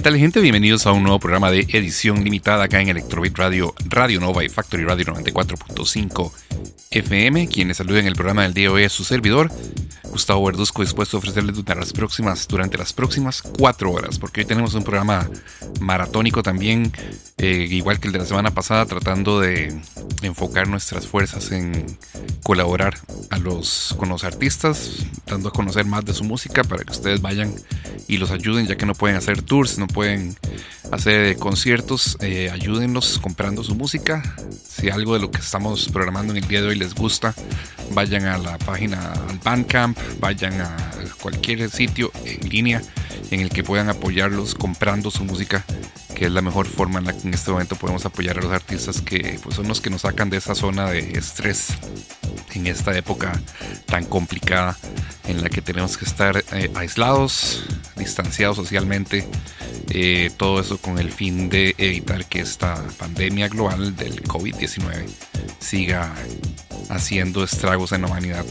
¿Qué tal gente? Bienvenidos a un nuevo programa de edición limitada acá en Electrobit Radio, Radio Nova y Factory Radio 94.5 FM. Quienes saluden el programa del día de hoy es su servidor, Gustavo Verduzco, dispuesto a ofrecerles durante las próximas, durante las próximas cuatro horas, porque hoy tenemos un programa maratónico también, eh, igual que el de la semana pasada, tratando de enfocar nuestras fuerzas en colaborar a los, con los artistas, dando a conocer más de su música para que ustedes vayan y los ayuden, ya que no pueden hacer tours, no pueden hacer conciertos, eh, ayúdenlos comprando su música. Si algo de lo que estamos programando en el día de hoy les gusta, vayan a la página, al Bandcamp, vayan a cualquier sitio en línea en el que puedan apoyarlos comprando su música, que es la mejor forma en la que en este momento podemos apoyar a los artistas que pues, son los que nos sacan de esa zona de estrés en esta época tan complicada en la que tenemos que estar eh, aislados, distanciados socialmente, eh, todo eso con el fin de evitar que esta pandemia global del COVID-19 siga haciendo estragos en la humanidad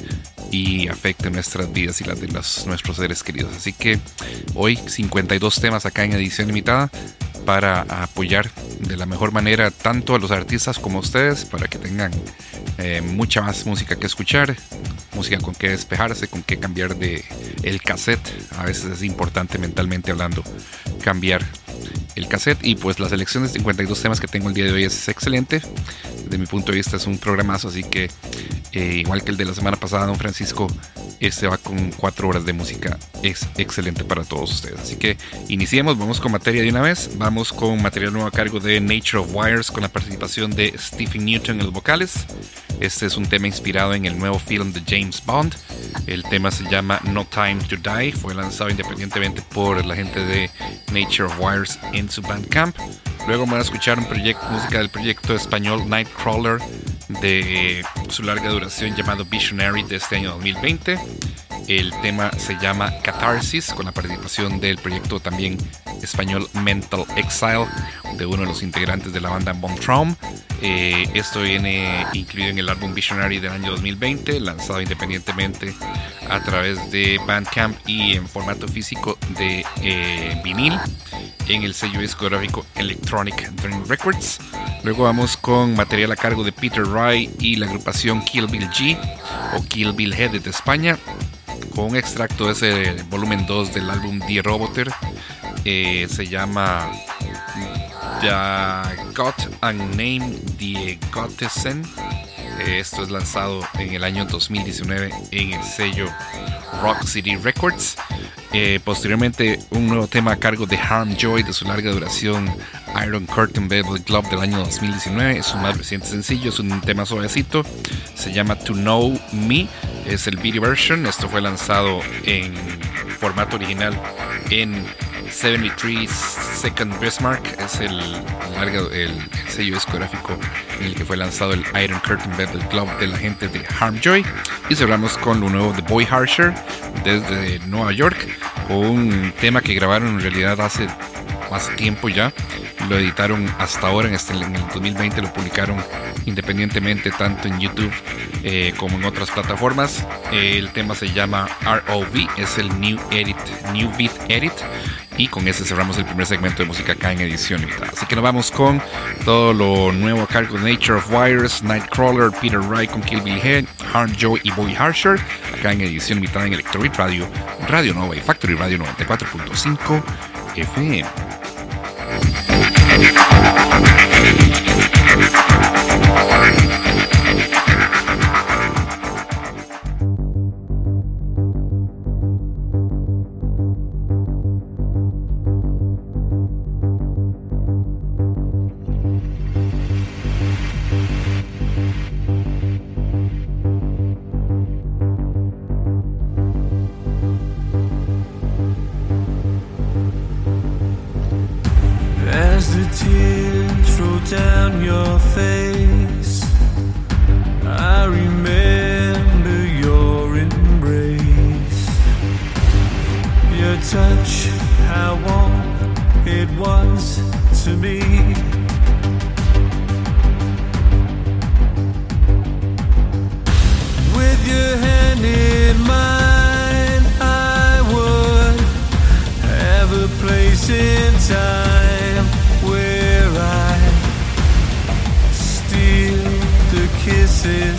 y afecte nuestras vidas y las de nuestros seres queridos. Así que hoy 52 temas acá en edición limitada para apoyar de la mejor manera tanto a los artistas como a ustedes para que tengan eh, mucha más música que escuchar, música con que despejarse, con que cambiar de el cassette. A veces es importante mentalmente hablando cambiar el cassette y pues la selección de 52 temas que tengo el día de hoy es excelente. De mi punto de vista es un programazo, así que eh, igual que el de la semana pasada, don Francisco, este va con cuatro horas de música. Es excelente para todos ustedes. Así que iniciemos, vamos con materia de una vez. Vamos con material nuevo a cargo de Nature of Wires con la participación de Stephen Newton en los vocales. Este es un tema inspirado en el nuevo film de James Bond. El tema se llama No Time to Die. Fue lanzado independientemente por la gente de Nature of Wires en su Bandcamp. Luego van a escuchar un proyecto, música del proyecto español Nightcrawler de su larga duración llamado Visionary de este año 2020. El tema se llama Catharsis, con la participación del proyecto también español Mental Exile, de uno de los integrantes de la banda Von. Eh, esto viene incluido en el álbum Visionary del año 2020, lanzado independientemente a través de Bandcamp y en formato físico de eh, vinil en el sello discográfico Electronic Dream Records. Luego vamos con material a cargo de Peter Wright y la agrupación Kill Bill G o Kill Bill Head de España con un extracto de ese volumen 2 del álbum The Roboter. Eh, se llama The Got and Name The Gottesen. Esto es lanzado en el año 2019 en el sello Rock City Records. Eh, posteriormente, un nuevo tema a cargo de Harm Joy de su larga duración Iron Curtain Velvet Glove del año 2019. Es un más reciente sencillo, es un tema suavecito. Se llama To Know Me, es el video version. Esto fue lanzado en formato original en 73 Second Bismarck. Es el, el sello discográfico en el que fue lanzado el Iron Curtain Velvet Glove de la gente de Harm Joy. Y cerramos con lo nuevo de Boy Harsher desde Nueva York, un tema que grabaron en realidad hace más tiempo ya. Lo editaron hasta ahora, en, este, el 2020 lo publicaron independientemente tanto en YouTube eh, como en otras plataformas. el tema se llama ROV, es el New Edit, New Beat Edit. Y con ese cerramos el primer segmento de música acá en edición limitada. Así que nos vamos con todo lo nuevo a cargo de Nature of Wires, Nightcrawler, Peter Wright con Kill Bill Head, Harm Joy y Bobby Harsher, acá en edición limitada en Electrobeat Radio, Radio Nova y Factory Radio 94.5 FM. Down your face. faces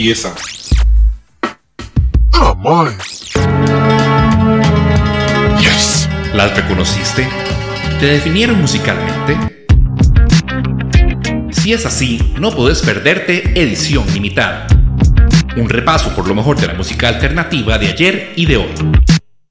¡Qué pieza! ¡Oh, my! ¡Yes! ¿Las reconociste? ¿Te definieron musicalmente? Si es así, no podés perderte Edición Limitada. Un repaso por lo mejor de la música alternativa de ayer y de hoy.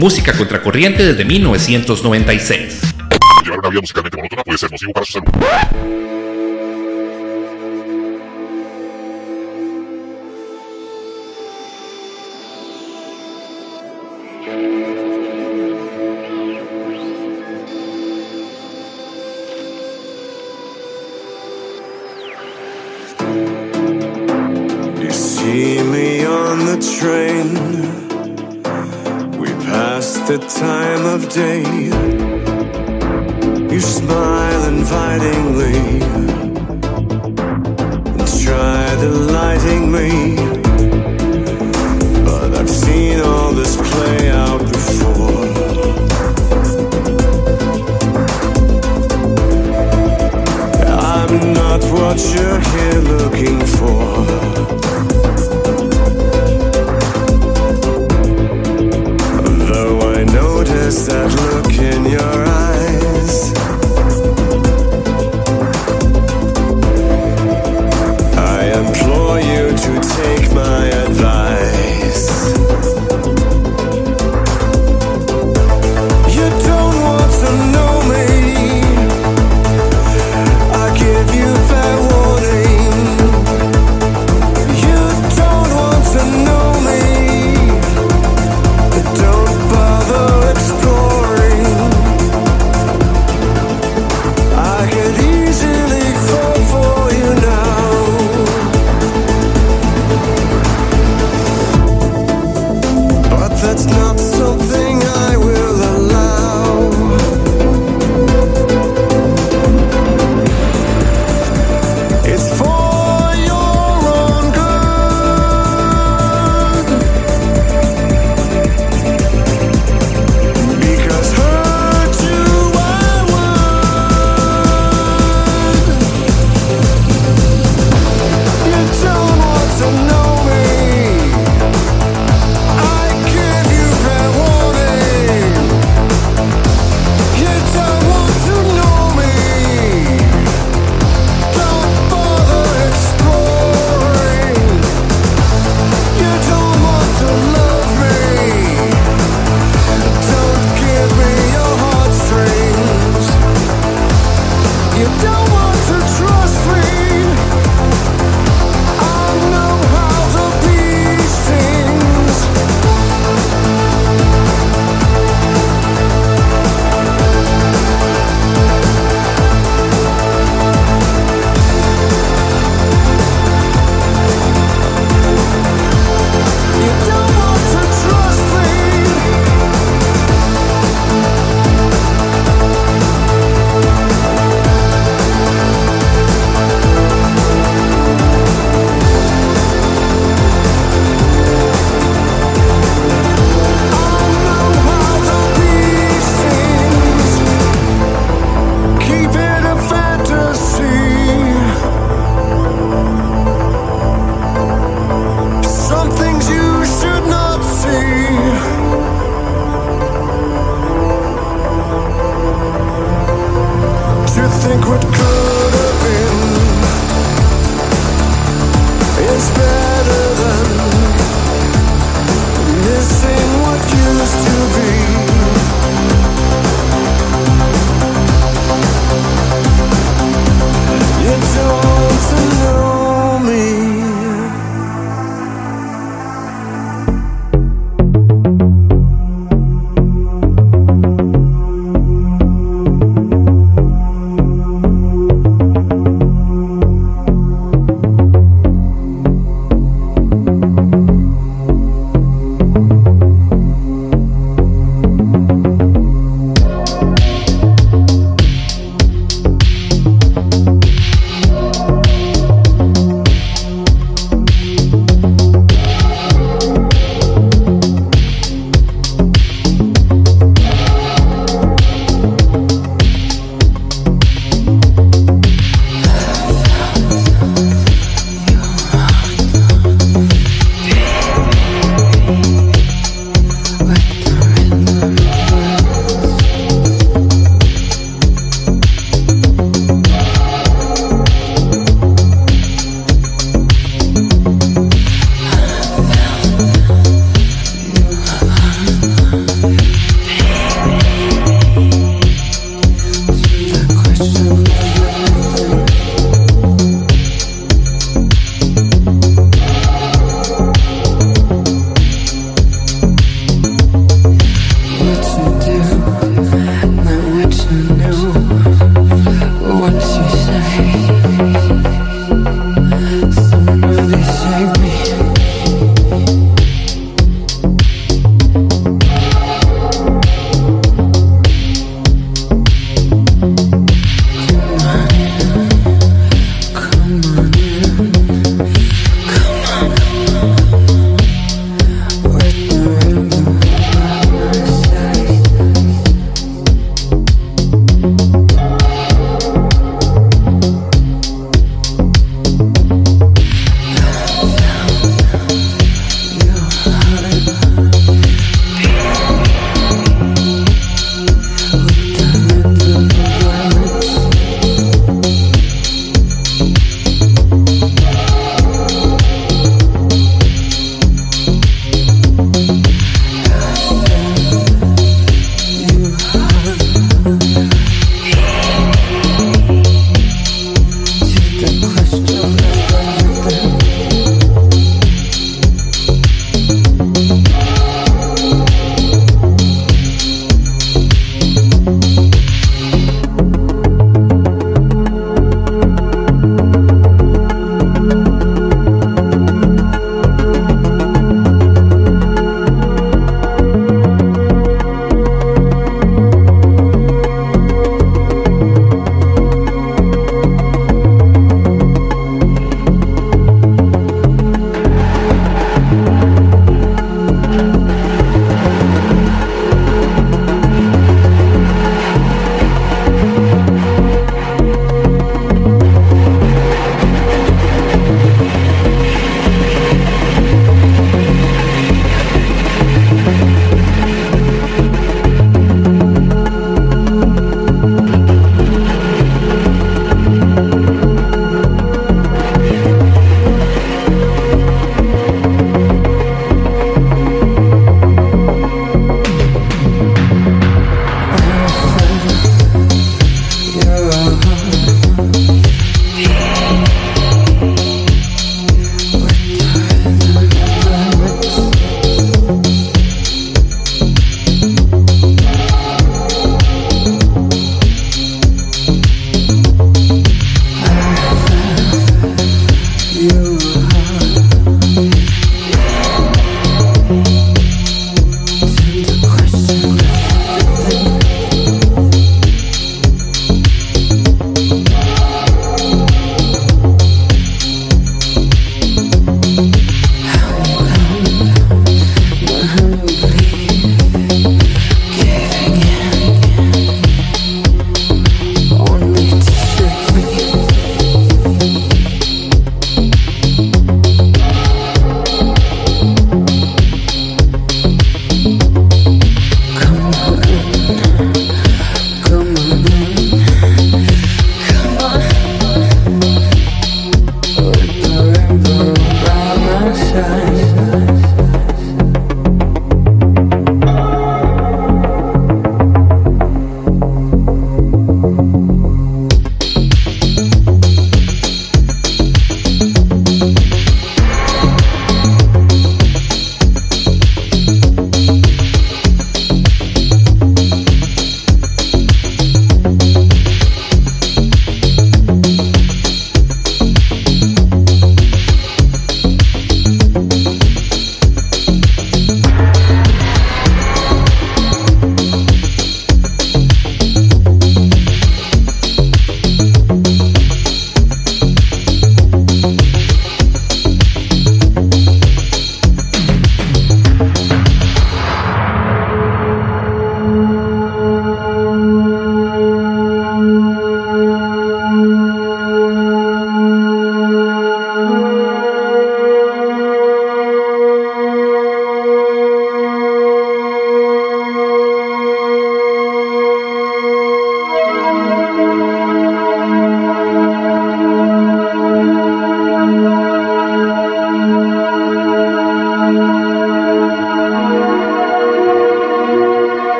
música contracorriente desde 1996. Llevar una vida musicalmente monótona puede ser nocivo para su salud.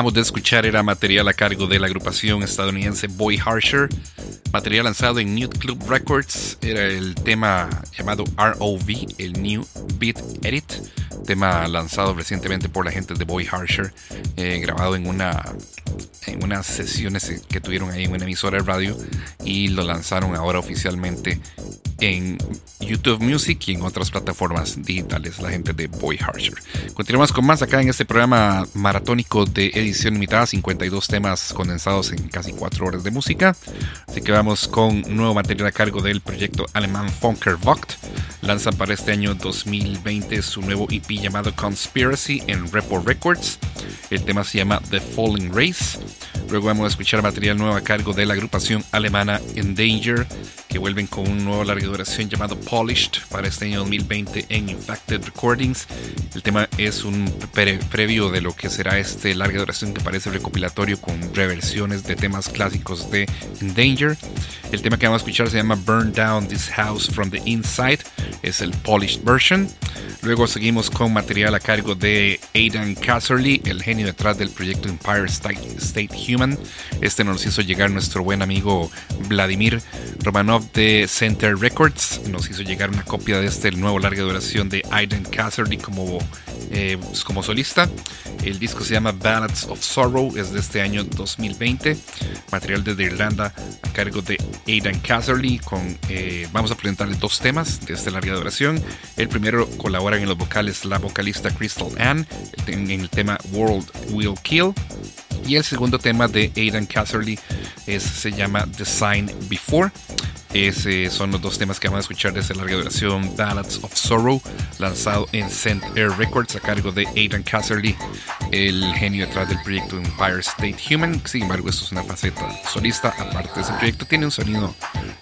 Terminamos de escuchar era material a cargo de la agrupación estadounidense Boy Harsher, material lanzado en Nude Club Records, era el tema llamado ROV, el New Beat Edit, tema lanzado recientemente por la gente de Boy Harsher, eh, grabado en una en unas sesiones que tuvieron ahí en una emisora de radio y lo lanzaron ahora oficialmente en YouTube Music y en otras plataformas digitales, la gente de Boy Harsher. Continuamos con más acá en este programa maratónico de edición limitada, 52 temas condensados en casi 4 horas de música. Así que vamos con nuevo material a cargo del proyecto alemán Funker Vogt. Lanzan para este año 2020 su nuevo EP llamado Conspiracy en Repo Records. El tema se llama The Falling Race. Luego vamos a escuchar material nuevo a cargo de la agrupación alemana Endanger, que vuelven con un nuevo larga duración llamado Polished para este año 2020 en Infected Recordings. El tema es un pre previo de lo que será este larga duración que parece recopilatorio con reversiones de temas clásicos de Endanger. El tema que vamos a escuchar se llama Burn Down This House from the Inside, es el Polished version. Luego seguimos con material a cargo de Aidan Casserly, el genio detrás del proyecto Empire State, State Human. Este nos hizo llegar nuestro buen amigo Vladimir Romanov de Center Records. Nos hizo llegar una copia de este nuevo larga duración de Aidan Casserly como, eh, como solista. El disco se llama Ballads of Sorrow, es de este año 2020. Material desde Irlanda a cargo de Aidan Casserly. Con, eh, vamos a presentarle dos temas de esta larga duración. El primero colabora en los vocales la vocalista Crystal Ann en el tema World Will Kill. Y el segundo tema de Aidan Casserly es, se llama Design Before. Esos son los dos temas que vamos a escuchar de esta larga duración, Ballads of Sorrow, lanzado en Saint Air Records a cargo de Aidan Casserly, el genio detrás del proyecto Empire State Human. Sin embargo, esto es una faceta solista. Aparte de ese proyecto, tiene un sonido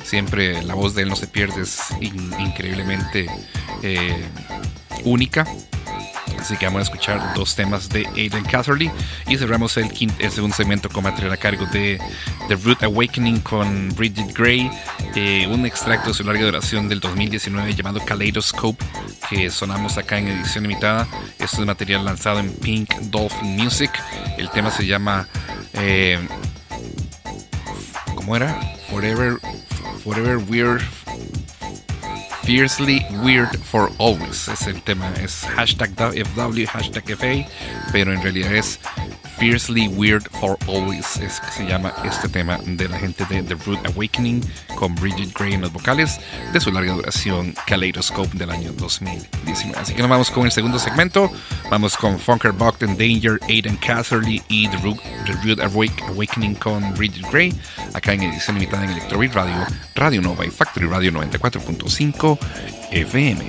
siempre, la voz de él no se pierde, es in increíblemente eh, única. Así que vamos a escuchar dos temas de Aidan Casserly y cerramos el, quinto, el segundo segmento con material a cargo de The Root Awakening con Bridget Gray, eh, un extracto de su larga duración del 2019 llamado Kaleidoscope que sonamos acá en edición limitada. Esto es material lanzado en Pink Dolphin Music. El tema se llama... Eh, ¿Cómo era? Forever, Forever Weird Fiercely Weird for Always. Es el tema, es hashtag FW, hashtag FA, pero en realidad es Fiercely Weird for Always. Es que se llama este tema de la gente de The Root Awakening con Bridget Gray en los vocales de su larga duración Kaleidoscope del año 2019. Así que nos vamos con el segundo segmento. Vamos con Funker Buck and Danger, Aidan Casserly y The Root, The Root Awakening con Bridget Gray. Acá en edición limitada en Electrobeat Radio, Radio Nova y Factory Radio 94.5 FM.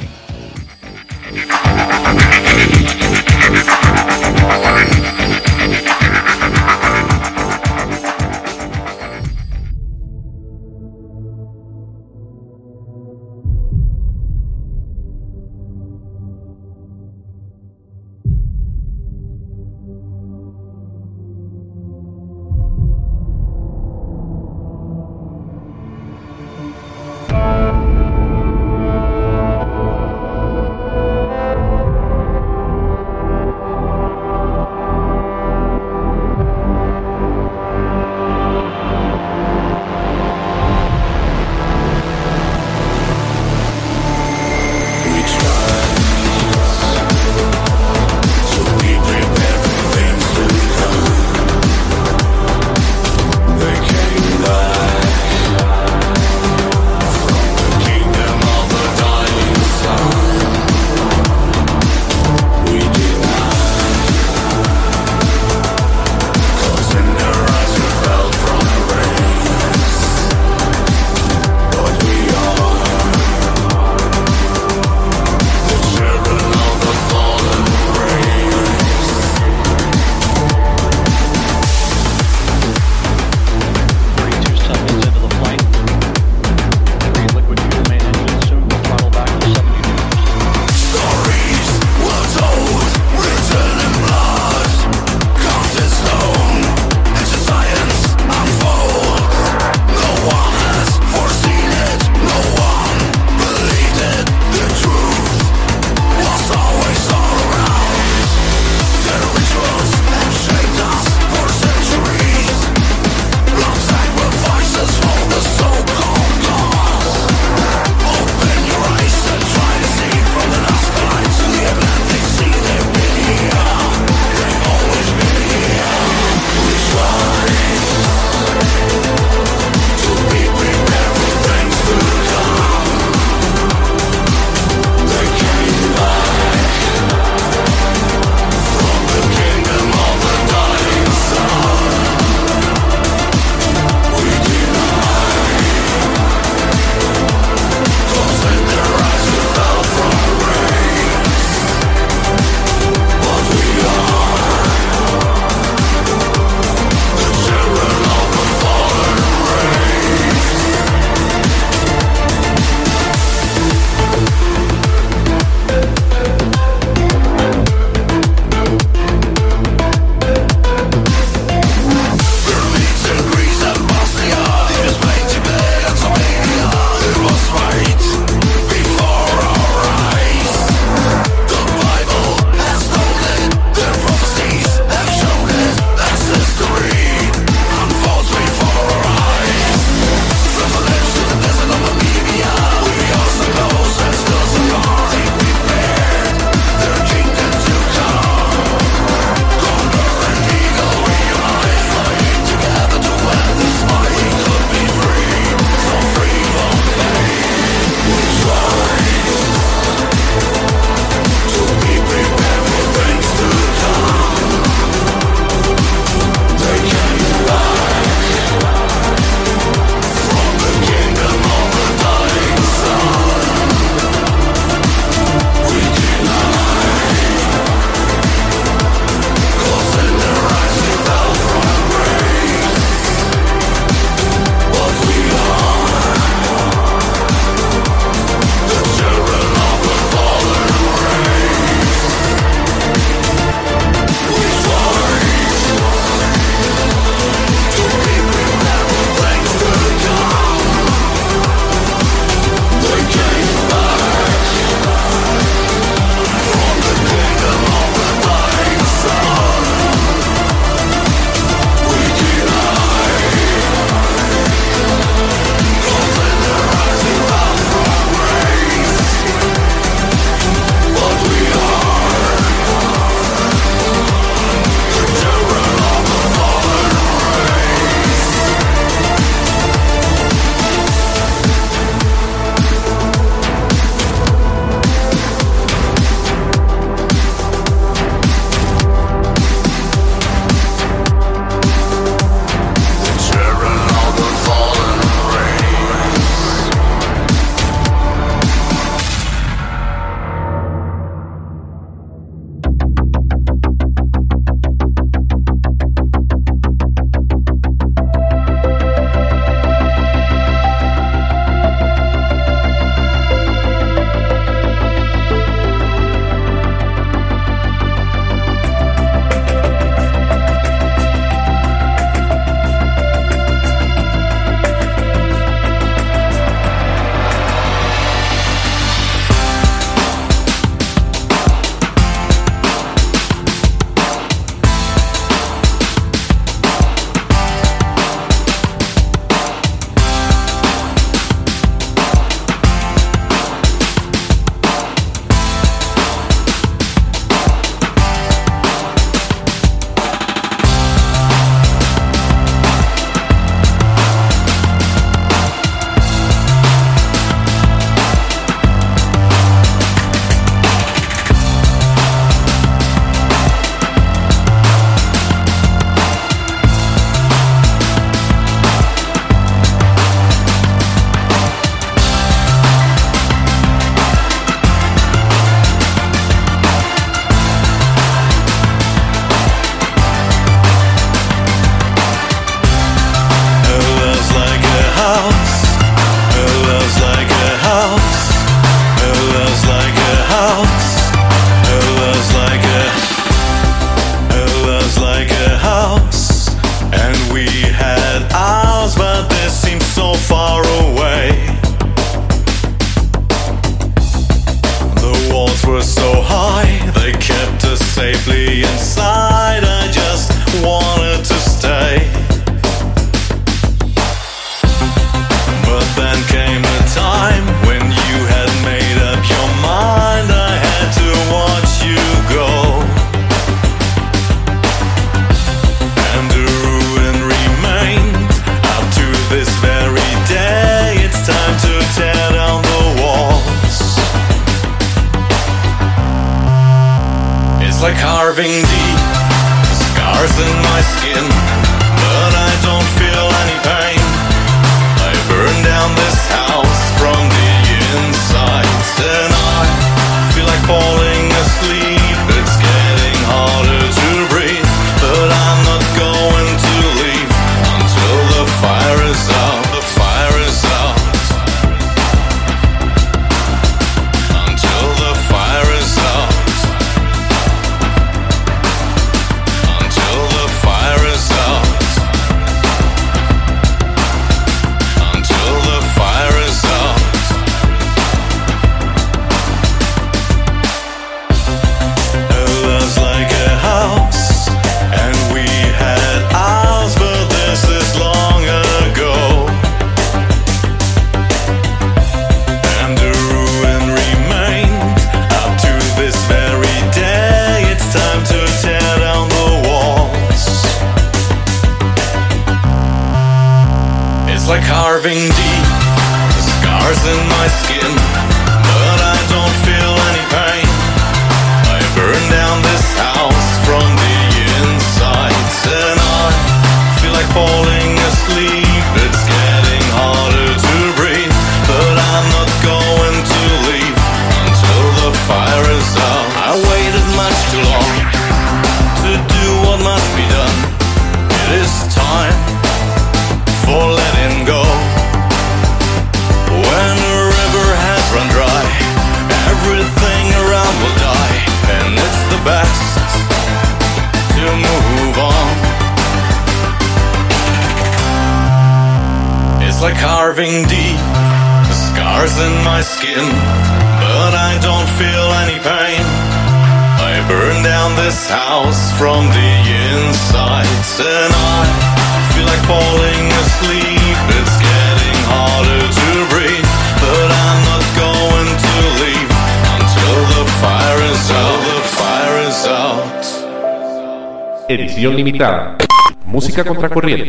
Música contracorriente.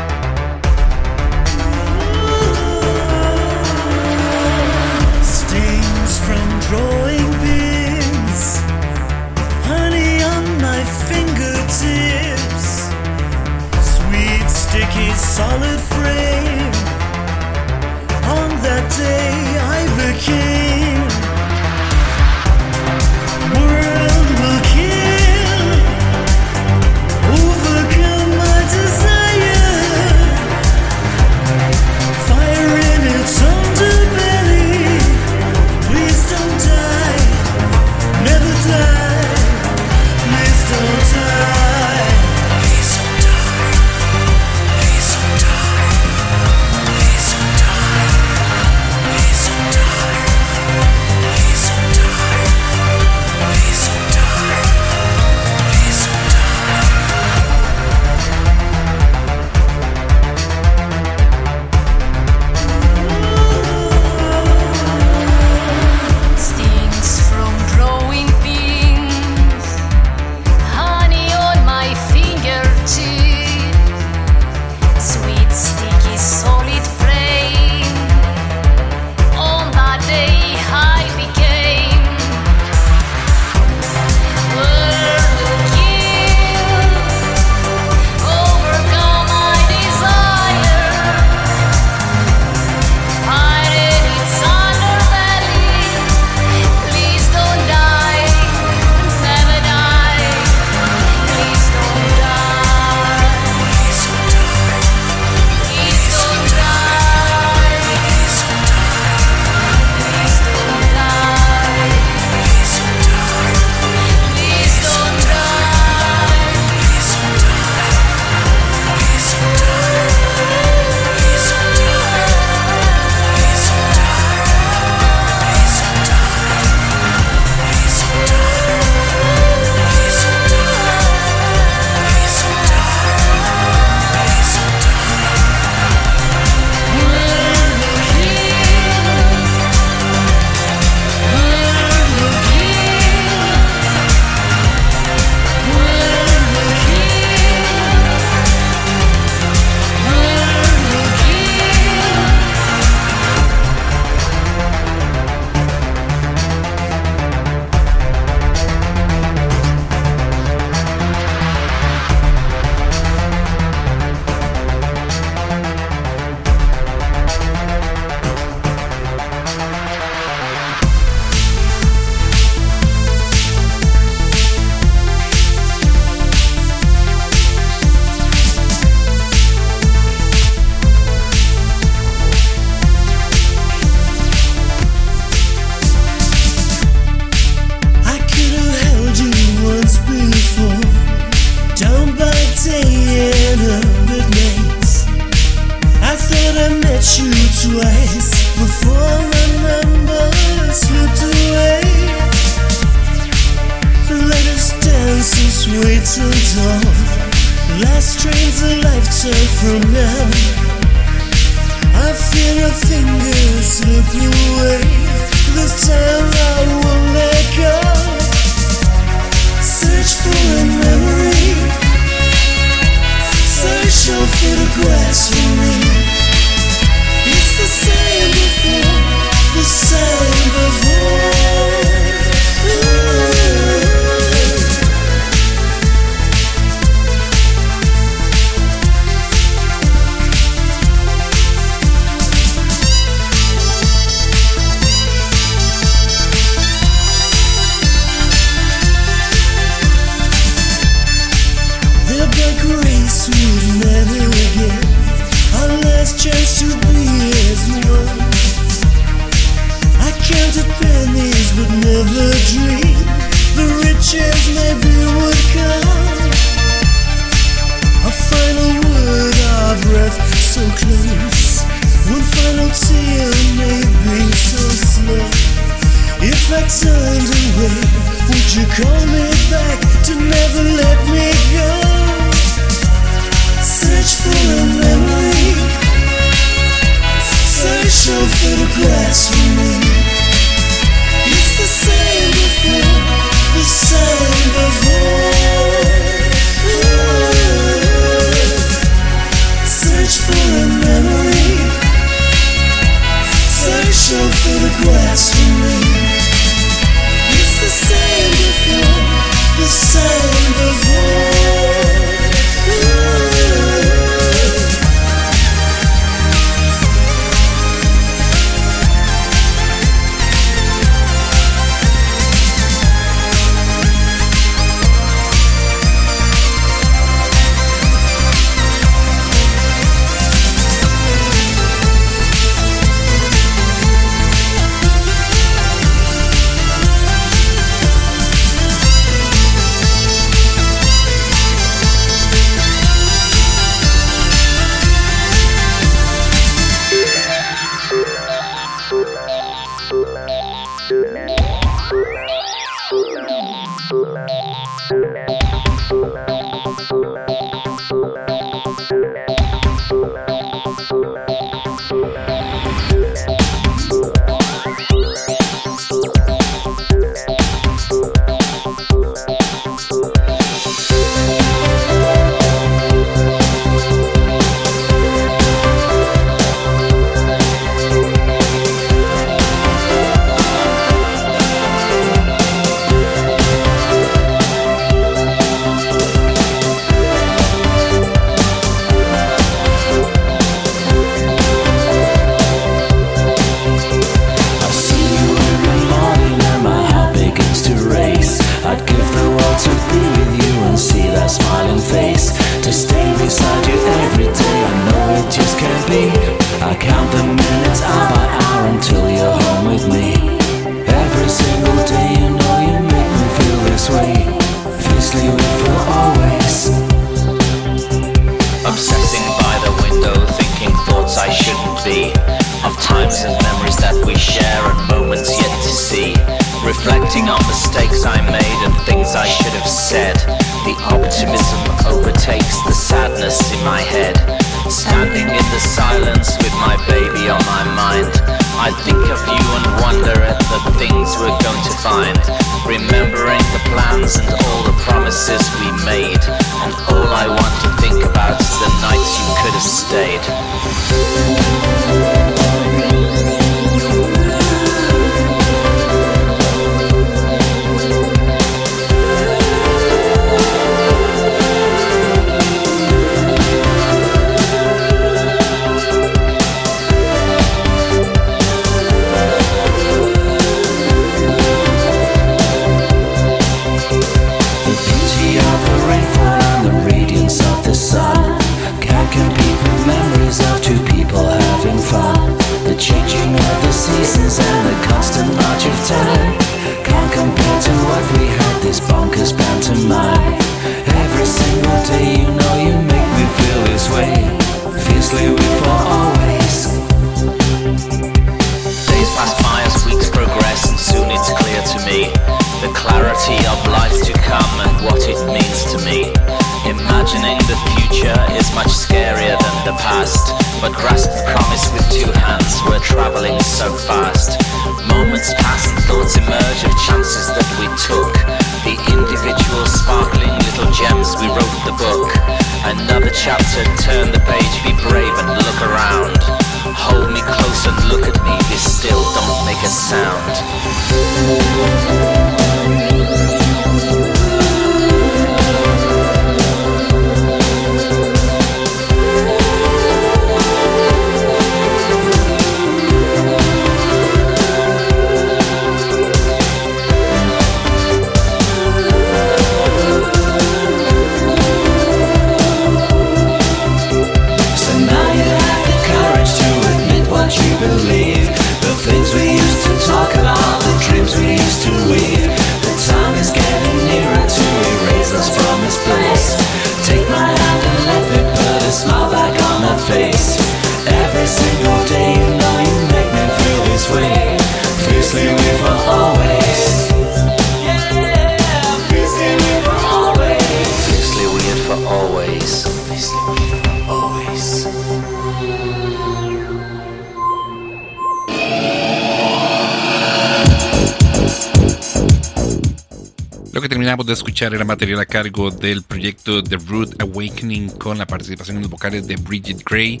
Era material a cargo del proyecto The Root Awakening con la participación en los vocales de Bridget Gray.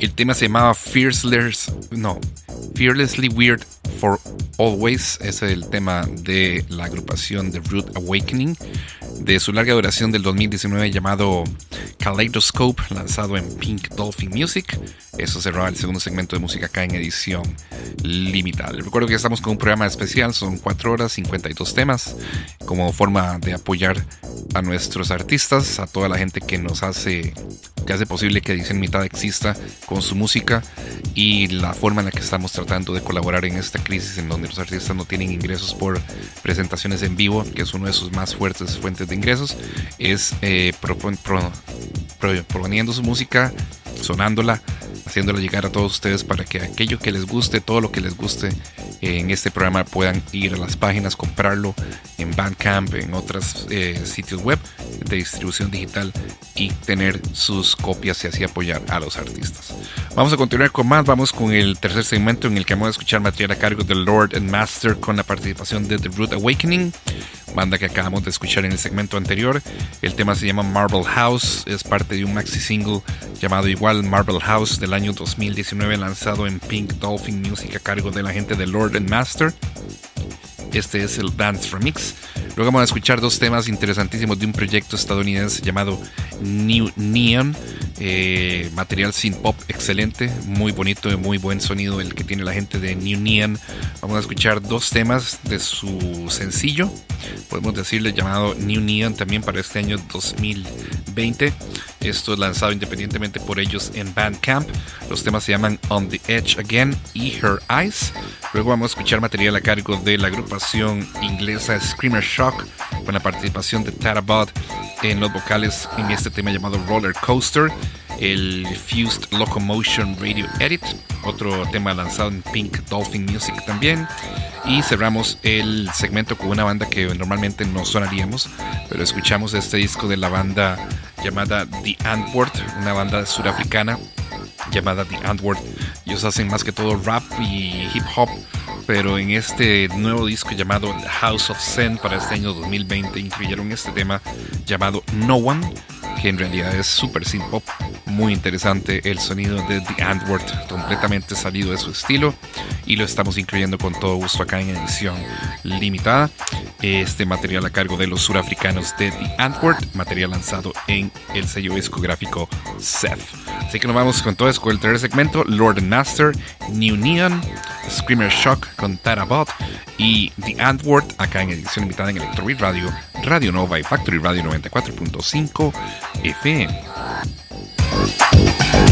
El tema se llamaba Fearless, no, Fearlessly Weird for Always. Es el tema de la agrupación The Root Awakening de su larga duración del 2019 llamado Kaleidoscope, lanzado en Pink Dolphin Music. Eso cerraba el segundo segmento de música acá en edición limitada. Recuerdo que estamos con un programa especial, son 4 horas 52 temas, como forma de apoyar a nuestros artistas, a toda la gente que nos hace, que hace posible que Edición Limitada exista con su música y la forma en la que estamos tratando de colaborar en esta crisis en donde los artistas no tienen ingresos por presentaciones en vivo, que es uno de sus más fuertes fuentes de ingresos, es eh, propon- pro- pro- proponiendo su música, sonándola, haciéndola llegar a todos ustedes para que aquello que les guste, todo lo que les guste eh, en este programa puedan ir a las páginas, comprarlo Bandcamp, en otros eh, sitios web de distribución digital y tener sus copias y así apoyar a los artistas. Vamos a continuar con más, vamos con el tercer segmento en el que vamos a escuchar material a cargo de Lord and Master con la participación de The Root Awakening, banda que acabamos de escuchar en el segmento anterior. El tema se llama Marble House, es parte de un maxi single llamado igual Marble House del año 2019 lanzado en Pink Dolphin Music a cargo de la gente de Lord and Master. Este es el Dance Remix. Luego vamos a escuchar dos temas interesantísimos de un proyecto estadounidense llamado New Neon. Eh, material synth pop excelente, muy bonito y muy buen sonido el que tiene la gente de New Neon. Vamos a escuchar dos temas de su sencillo, podemos decirle llamado New Neon también para este año 2020. Esto es lanzado independientemente por ellos en Bandcamp. Los temas se llaman On the Edge Again y Her Eyes. Luego vamos a escuchar material a cargo de la agrupación inglesa Screamer Shock con la participación de Tara Bud en los vocales en este tema llamado Roller Coaster. El Fused Locomotion Radio Edit, otro tema lanzado en Pink Dolphin Music también. Y cerramos el segmento con una banda que normalmente no sonaríamos, pero escuchamos este disco de la banda llamada The Antwoord, una banda surafricana llamada The Antwoord. Ellos hacen más que todo rap y hip hop, pero en este nuevo disco llamado House of Zen para este año 2020 incluyeron este tema llamado No One, que en realidad es super synth pop, muy interesante el sonido de The Antwoord, completamente salido de su estilo y lo estamos incluyendo con todo gusto acá en edición limitada. Este material a cargo de los surafricanos de The Antwoord, material lanzado en el sello discográfico Seth. Así que nos vamos con todo eso, con el tercer segmento, Lord and Master, New Neon, Screamer Shock con Tara Bot y The Antwoord acá en edición limitada en Electro Beat Radio, Radio Nova y Factory Radio 94.5 FM. フフフ。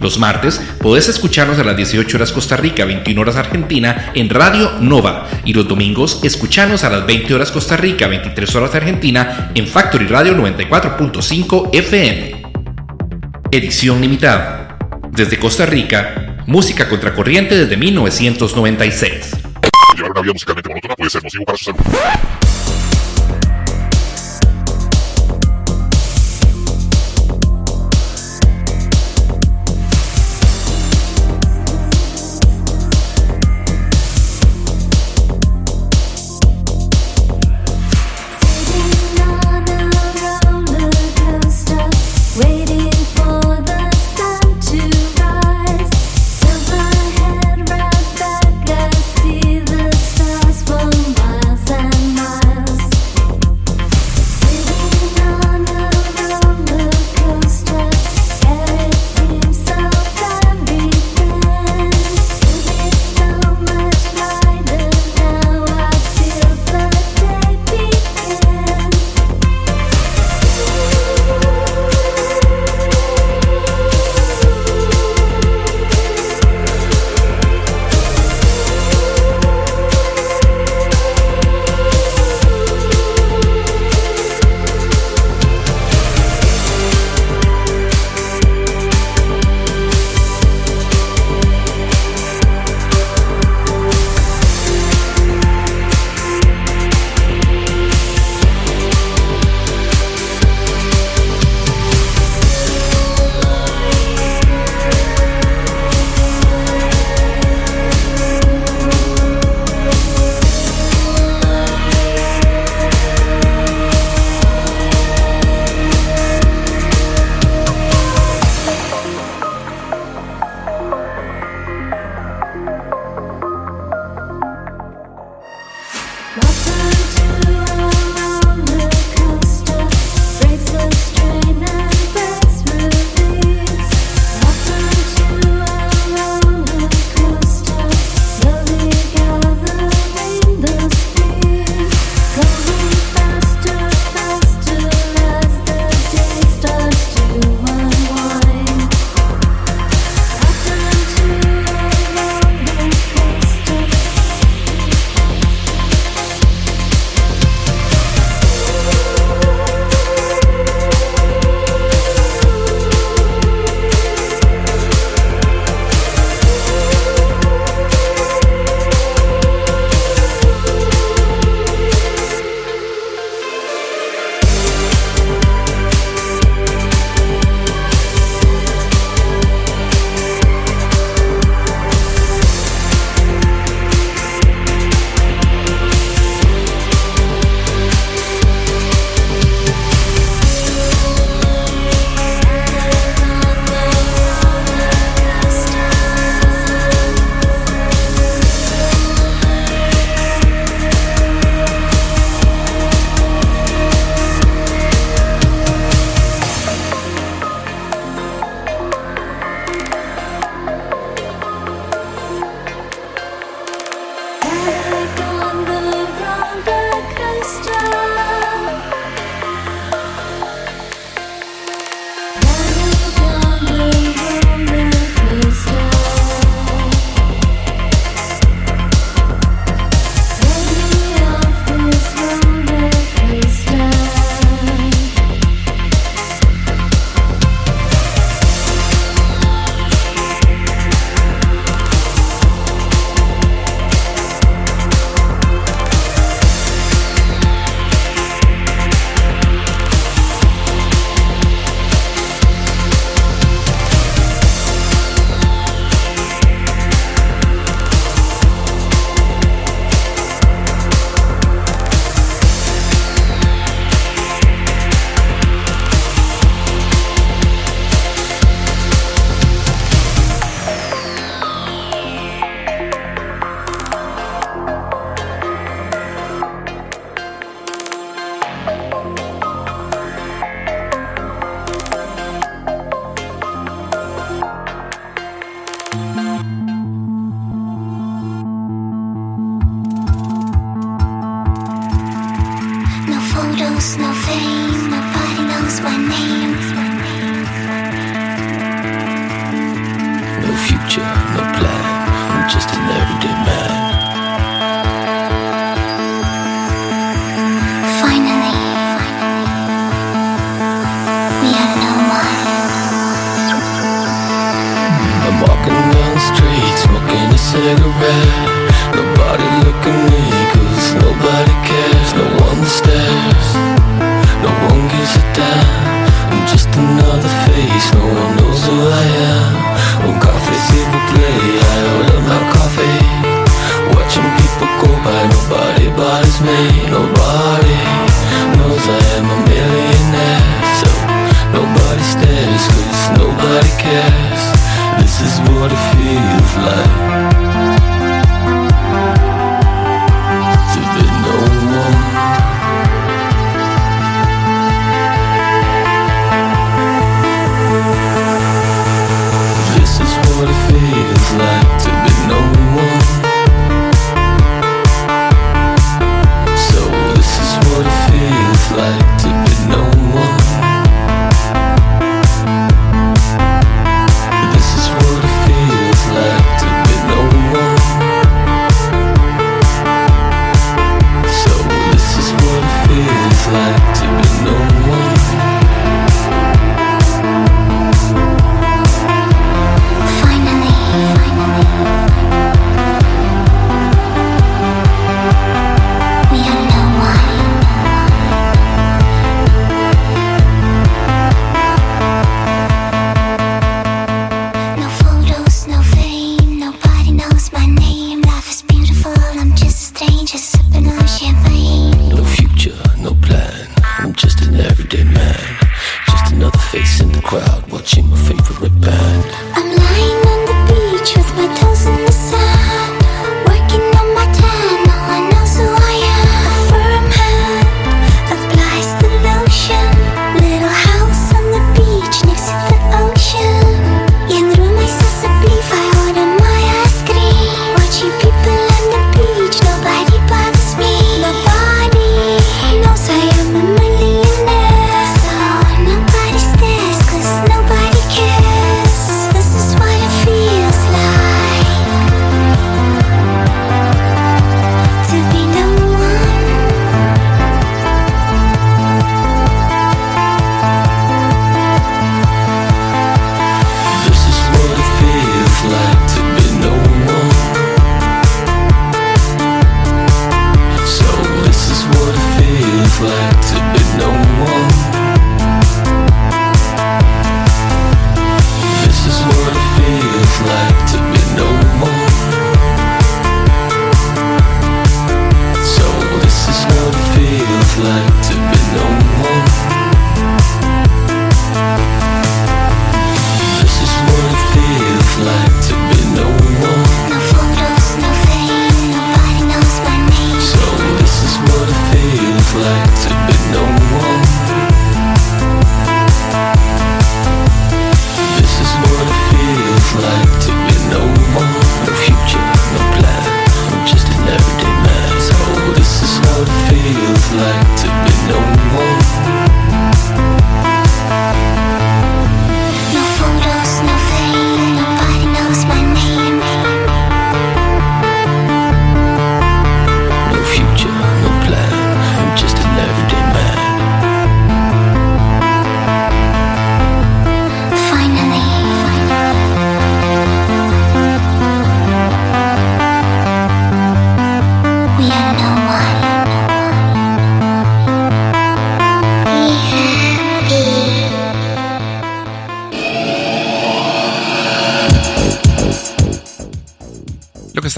Los martes podés escucharnos a las 18 horas Costa Rica, 21 horas Argentina en Radio Nova. Y los domingos escuchanos a las 20 horas Costa Rica, 23 horas Argentina en Factory Radio 94.5 FM. Edición limitada. Desde Costa Rica, música contracorriente desde 1996. Llevar una vida musicalmente monótona puede ser para.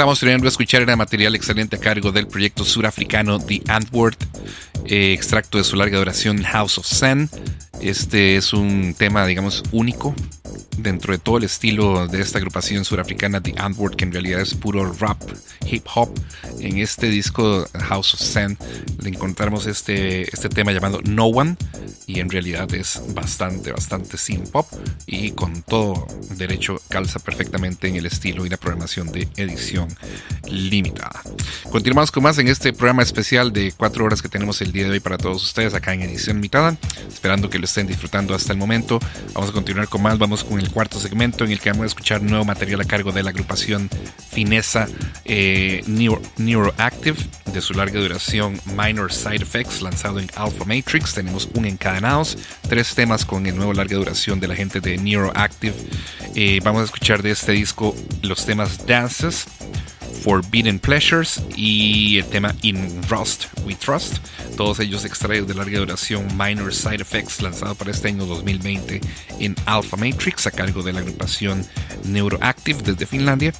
Estamos terminando de escuchar era material excelente a cargo del proyecto surafricano The Antwoord, eh, extracto de su larga duración House of Zen. Este es un tema, digamos, único dentro de todo el estilo de esta agrupación surafricana The Antwoord, que en realidad es puro rap, hip hop. En este disco House of Zen encontramos este, este tema llamado No One y en realidad es bastante, bastante synth pop y con todo derecho calza perfectamente en el estilo y la programación de edición limitada. Continuamos con más en este programa especial de cuatro horas que tenemos el día de hoy para todos ustedes acá en edición limitada, esperando que lo estén disfrutando hasta el momento. Vamos a continuar con más, vamos con el cuarto segmento en el que vamos a escuchar nuevo material a cargo de la agrupación finesa eh, Neuro, Neuroactive de su larga duración Minor Side Effects lanzado en Alpha Matrix. Tenemos un encadenados, tres temas con el nuevo larga duración de la gente de Neuroactive. Eh, vamos a escuchar de este disco los temas Dances, Forbidden Pleasures y el tema In Rust We Trust, todos ellos extraídos de larga duración Minor Side Effects lanzado para este año 2020 en Alpha Matrix a cargo de la agrupación Neuroactive desde Finlandia.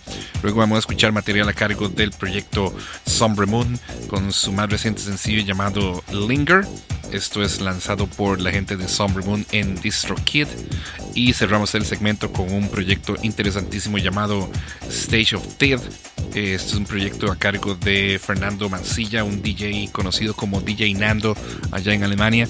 Luego vamos a escuchar material a cargo del proyecto Sombre Moon con su más reciente sencillo llamado Linger. Esto es lanzado por la gente de Sombre Moon en DistroKid. Y cerramos el segmento con un proyecto interesantísimo llamado Stage of Death. Este es un proyecto a cargo de Fernando Mancilla, un DJ conocido como DJ Nando allá en Alemania.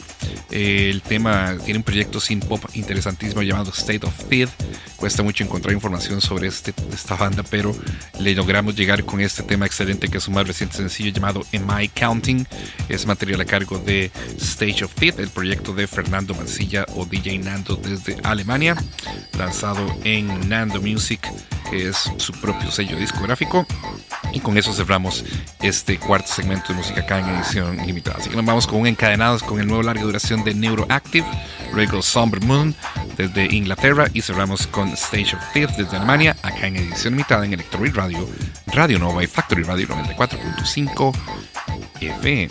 Eh, el tema tiene un proyecto sin pop interesantísimo llamado State of Death. Cuesta mucho encontrar información sobre este, esta banda, pero le logramos llegar con este tema excelente que es un más reciente sencillo llamado Am I Counting. Es material a cargo de Stage of Death, el proyecto de Fernando Mancilla o DJ Nando desde Alemania, lanzado en Nando Music, que es su propio sello discográfico. Y con eso cerramos este cuarto segmento de música acá en edición limitada. Así que nos vamos con un encadenados con el nuevo larga duración de Neuroactive, luego Somber Moon desde Inglaterra y cerramos con Stage of Death desde Alemania, acá en edición limitada en Electroid Radio, Radio Nova y Factory Radio 94.5 FM.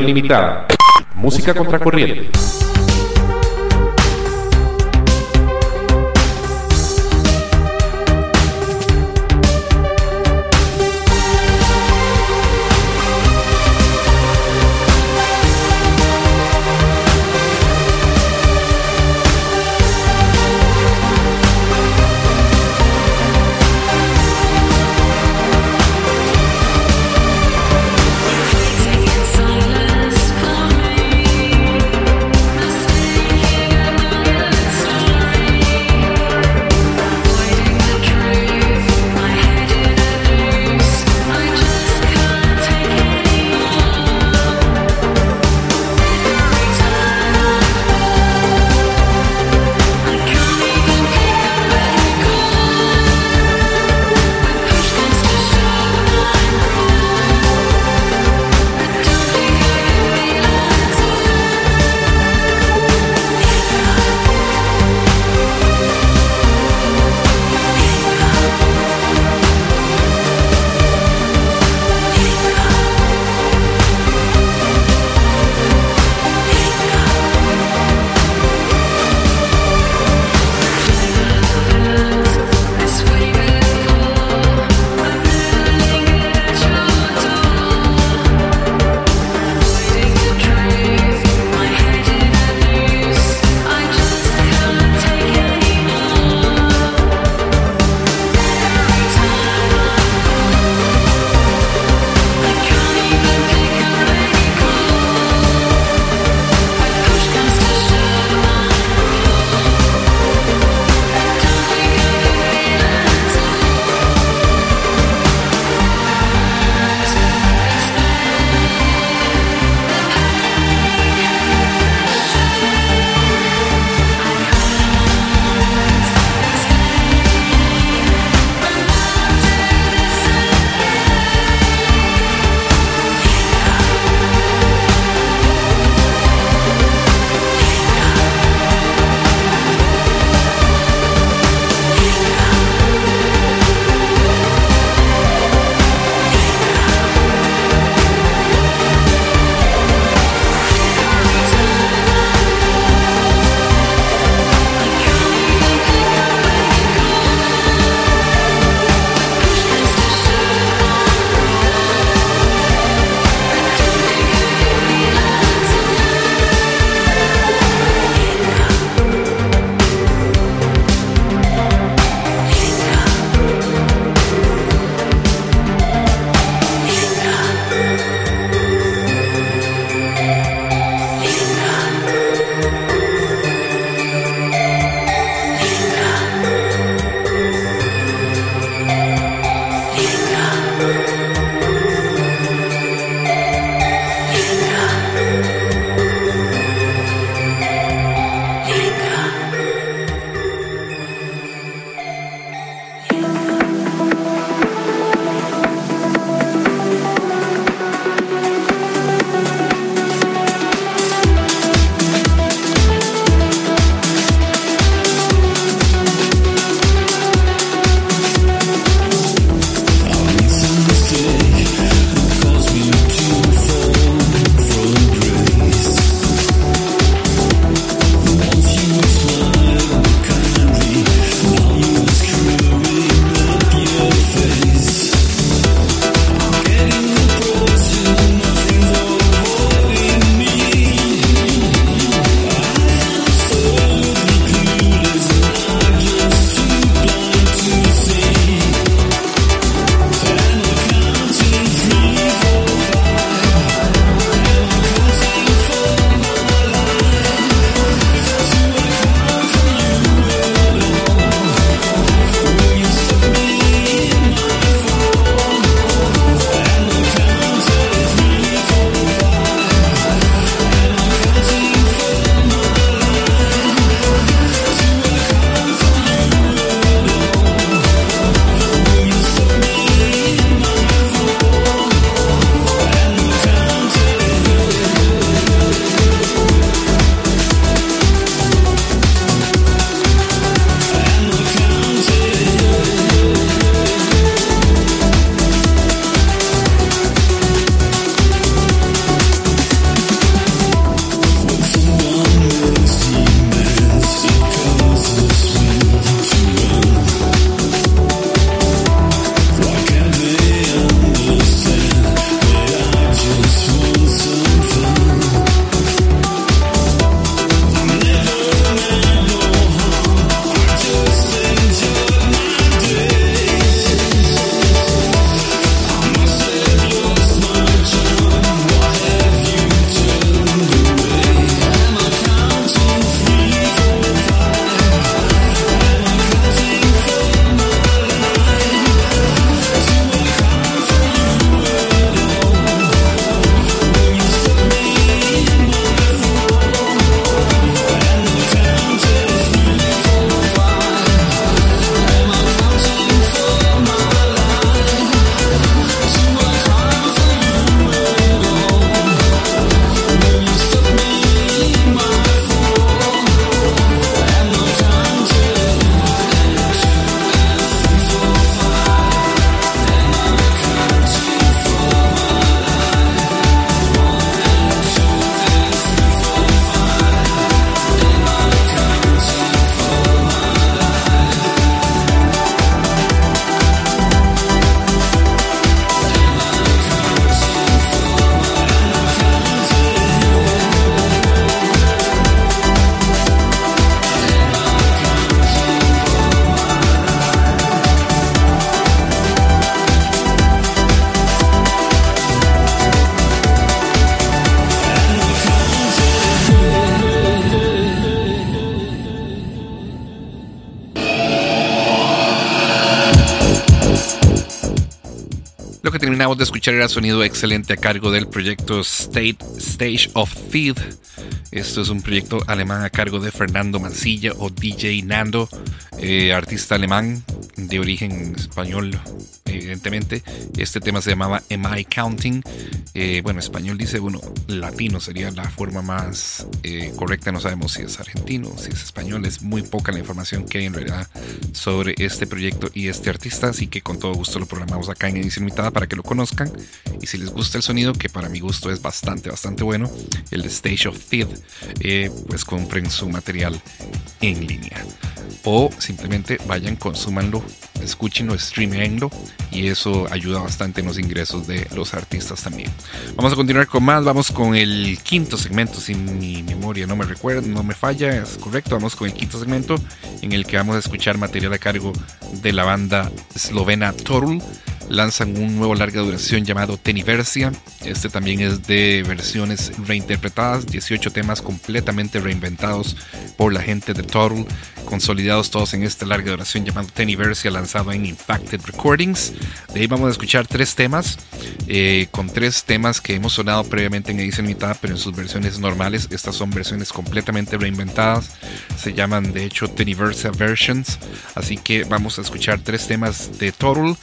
Limitada. Música contracorriente. Escuchar sonido excelente a cargo del proyecto State Stage of Feed. Esto es un proyecto alemán a cargo de Fernando Mancilla o DJ Nando, eh, artista alemán de origen español, evidentemente. Este tema se llamaba Am I Counting? Eh, bueno, español dice uno, latino sería la forma más eh, correcta. No sabemos si es argentino, si es español. Es muy poca la información que hay en realidad sobre este proyecto y este artista. Así que con todo gusto lo programamos acá en edición limitada para que lo conozcan. Y si les gusta el sonido, que para mi gusto es bastante, bastante bueno, el de Stage of Feed, eh, pues compren su material en línea. O simplemente vayan, consúmanlo, escúchenlo, streamenlo y eso ayuda bastante en los ingresos de los artistas también. Vamos a continuar con más, vamos con el quinto segmento, si mi memoria no me recuerda, no me falla, es correcto, vamos con el quinto segmento en el que vamos a escuchar material a cargo de la banda eslovena Torul lanzan un nuevo larga duración llamado Teniversia. Este también es de versiones reinterpretadas, 18 temas completamente reinventados por la gente de Total, consolidados todos en esta larga duración llamado Teniversia, lanzado en Impacted Recordings. De ahí vamos a escuchar tres temas, eh, con tres temas que hemos sonado previamente en edición limitada, pero en sus versiones normales. Estas son versiones completamente reinventadas, se llaman de hecho Teniversia Versions. Así que vamos a escuchar tres temas de Total,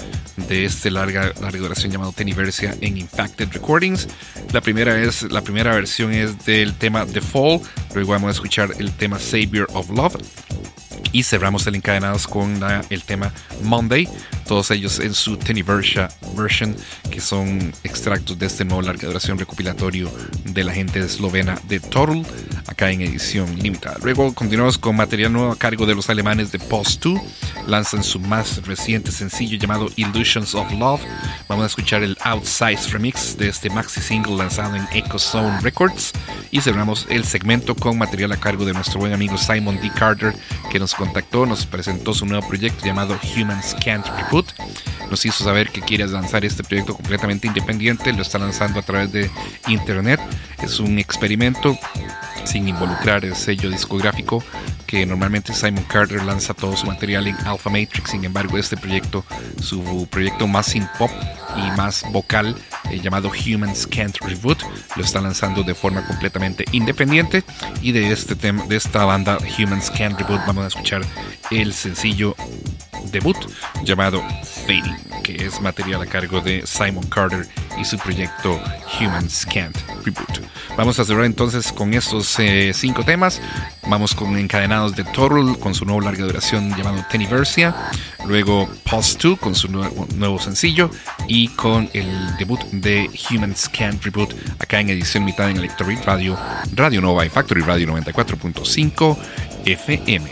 de este larga, larga duración llamado Teniversia en Impacted Recordings. La primera, es, la primera versión es del tema The Fall, luego vamos a escuchar el tema Savior of Love y cerramos el encadenados con el tema Monday, todos ellos en su Teniversia version, que son extractos de este nuevo larga duración recopilatorio de la gente eslovena de Total, acá en edición limitada. Luego continuamos con material nuevo a cargo de los alemanes de Post 2, lanzan su más reciente sencillo llamado Illusions of Love. Vamos a escuchar el Outsize remix de este maxi single lanzado en Echo Zone Records y cerramos el segmento con material a cargo de nuestro buen amigo Simon D. Carter, que nos contactó, nos presentó su nuevo proyecto llamado Humans Can't Nos hizo saber que quiere lanzar este proyecto completamente independiente, lo está lanzando a través de internet. Es un experimento sin involucrar el sello discográfico que normalmente Simon Carter lanza todo su material en Alpha Matrix. Sin embargo, este proyecto, su proyecto más sin pop y más vocal, eh, llamado Humans Can't Reboot, lo está lanzando de forma completamente independiente. Y de este tema, de esta banda Humans Can't Reboot, vamos a escuchar el sencillo debut llamado Fading, que es material a cargo de Simon Carter y su proyecto Humans Can't Reboot. Vamos a cerrar entonces con estos eh, cinco temas. Vamos con Encadenados de Total con su nuevo larga duración llamado Teniversia. Luego Post 2 con su nuevo, sencillo. Y con el debut de Humans Can't Reboot acá en edición mitad en Electrobeat Radio, Radio Nova y Factory Radio 94.5 FM.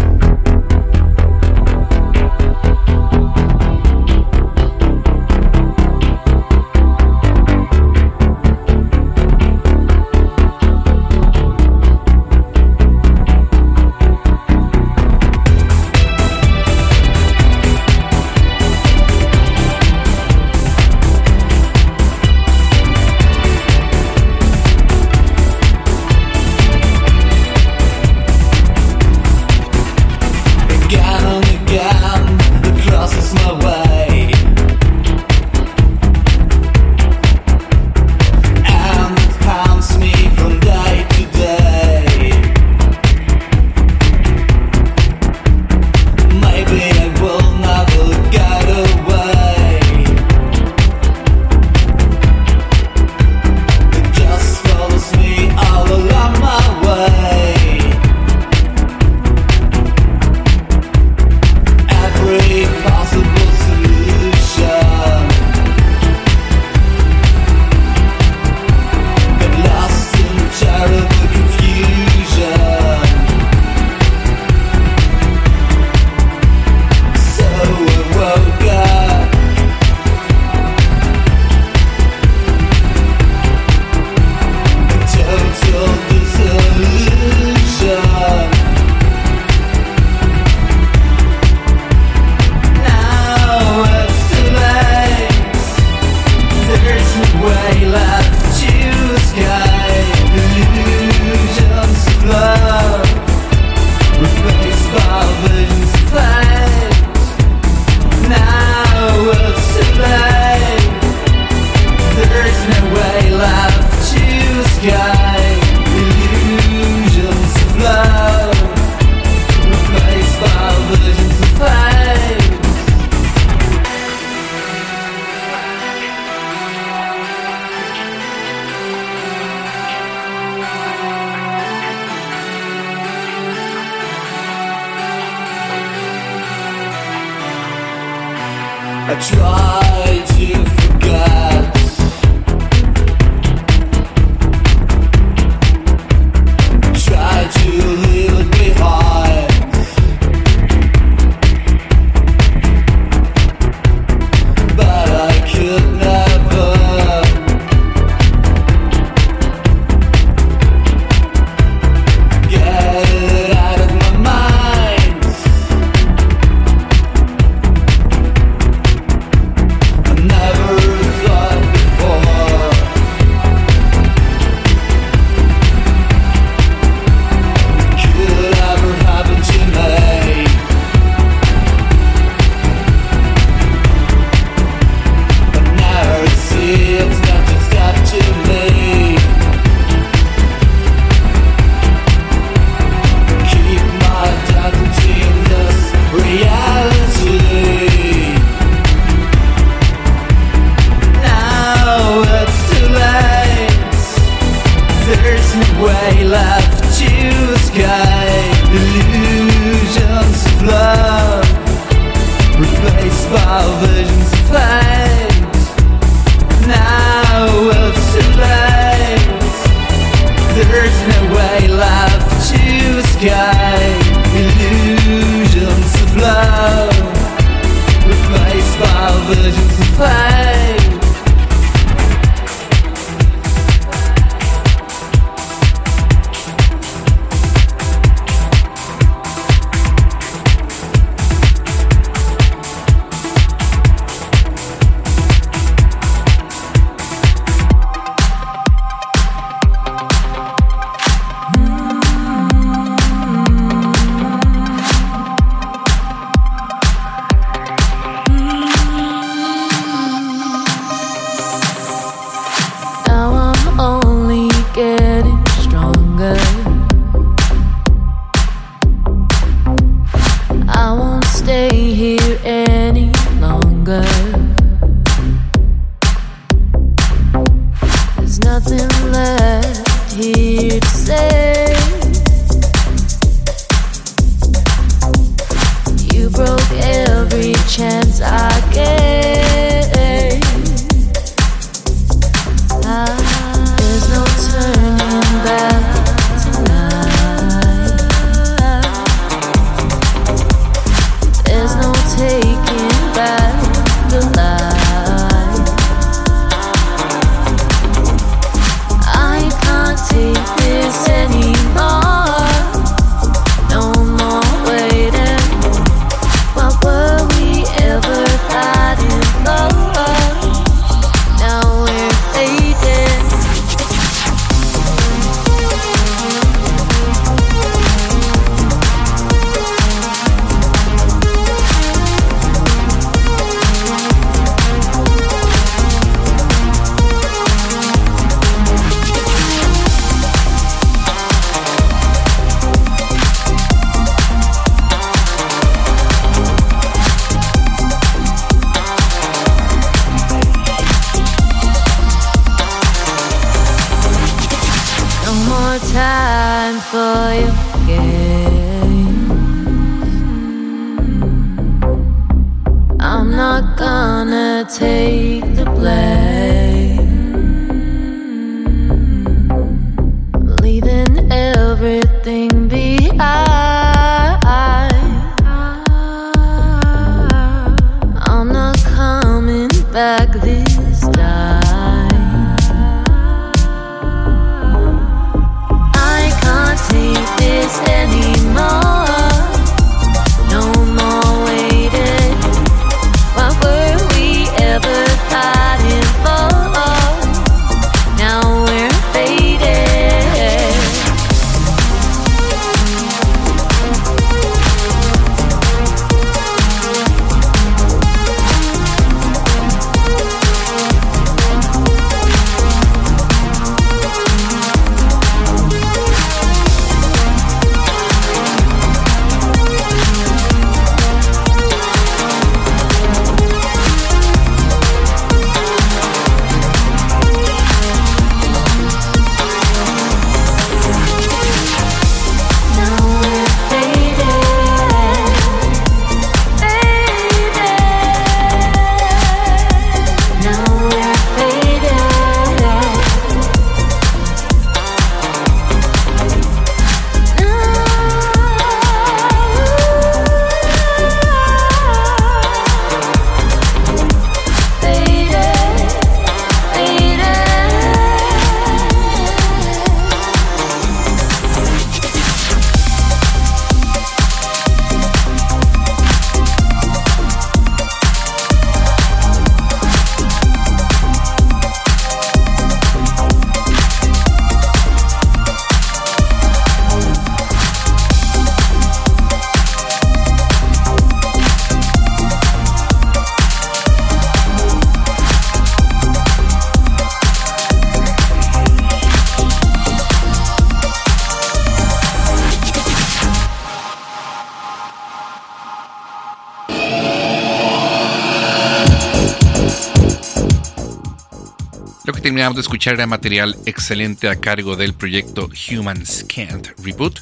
Terminamos de escuchar material excelente a cargo del proyecto Humans Can't Reboot.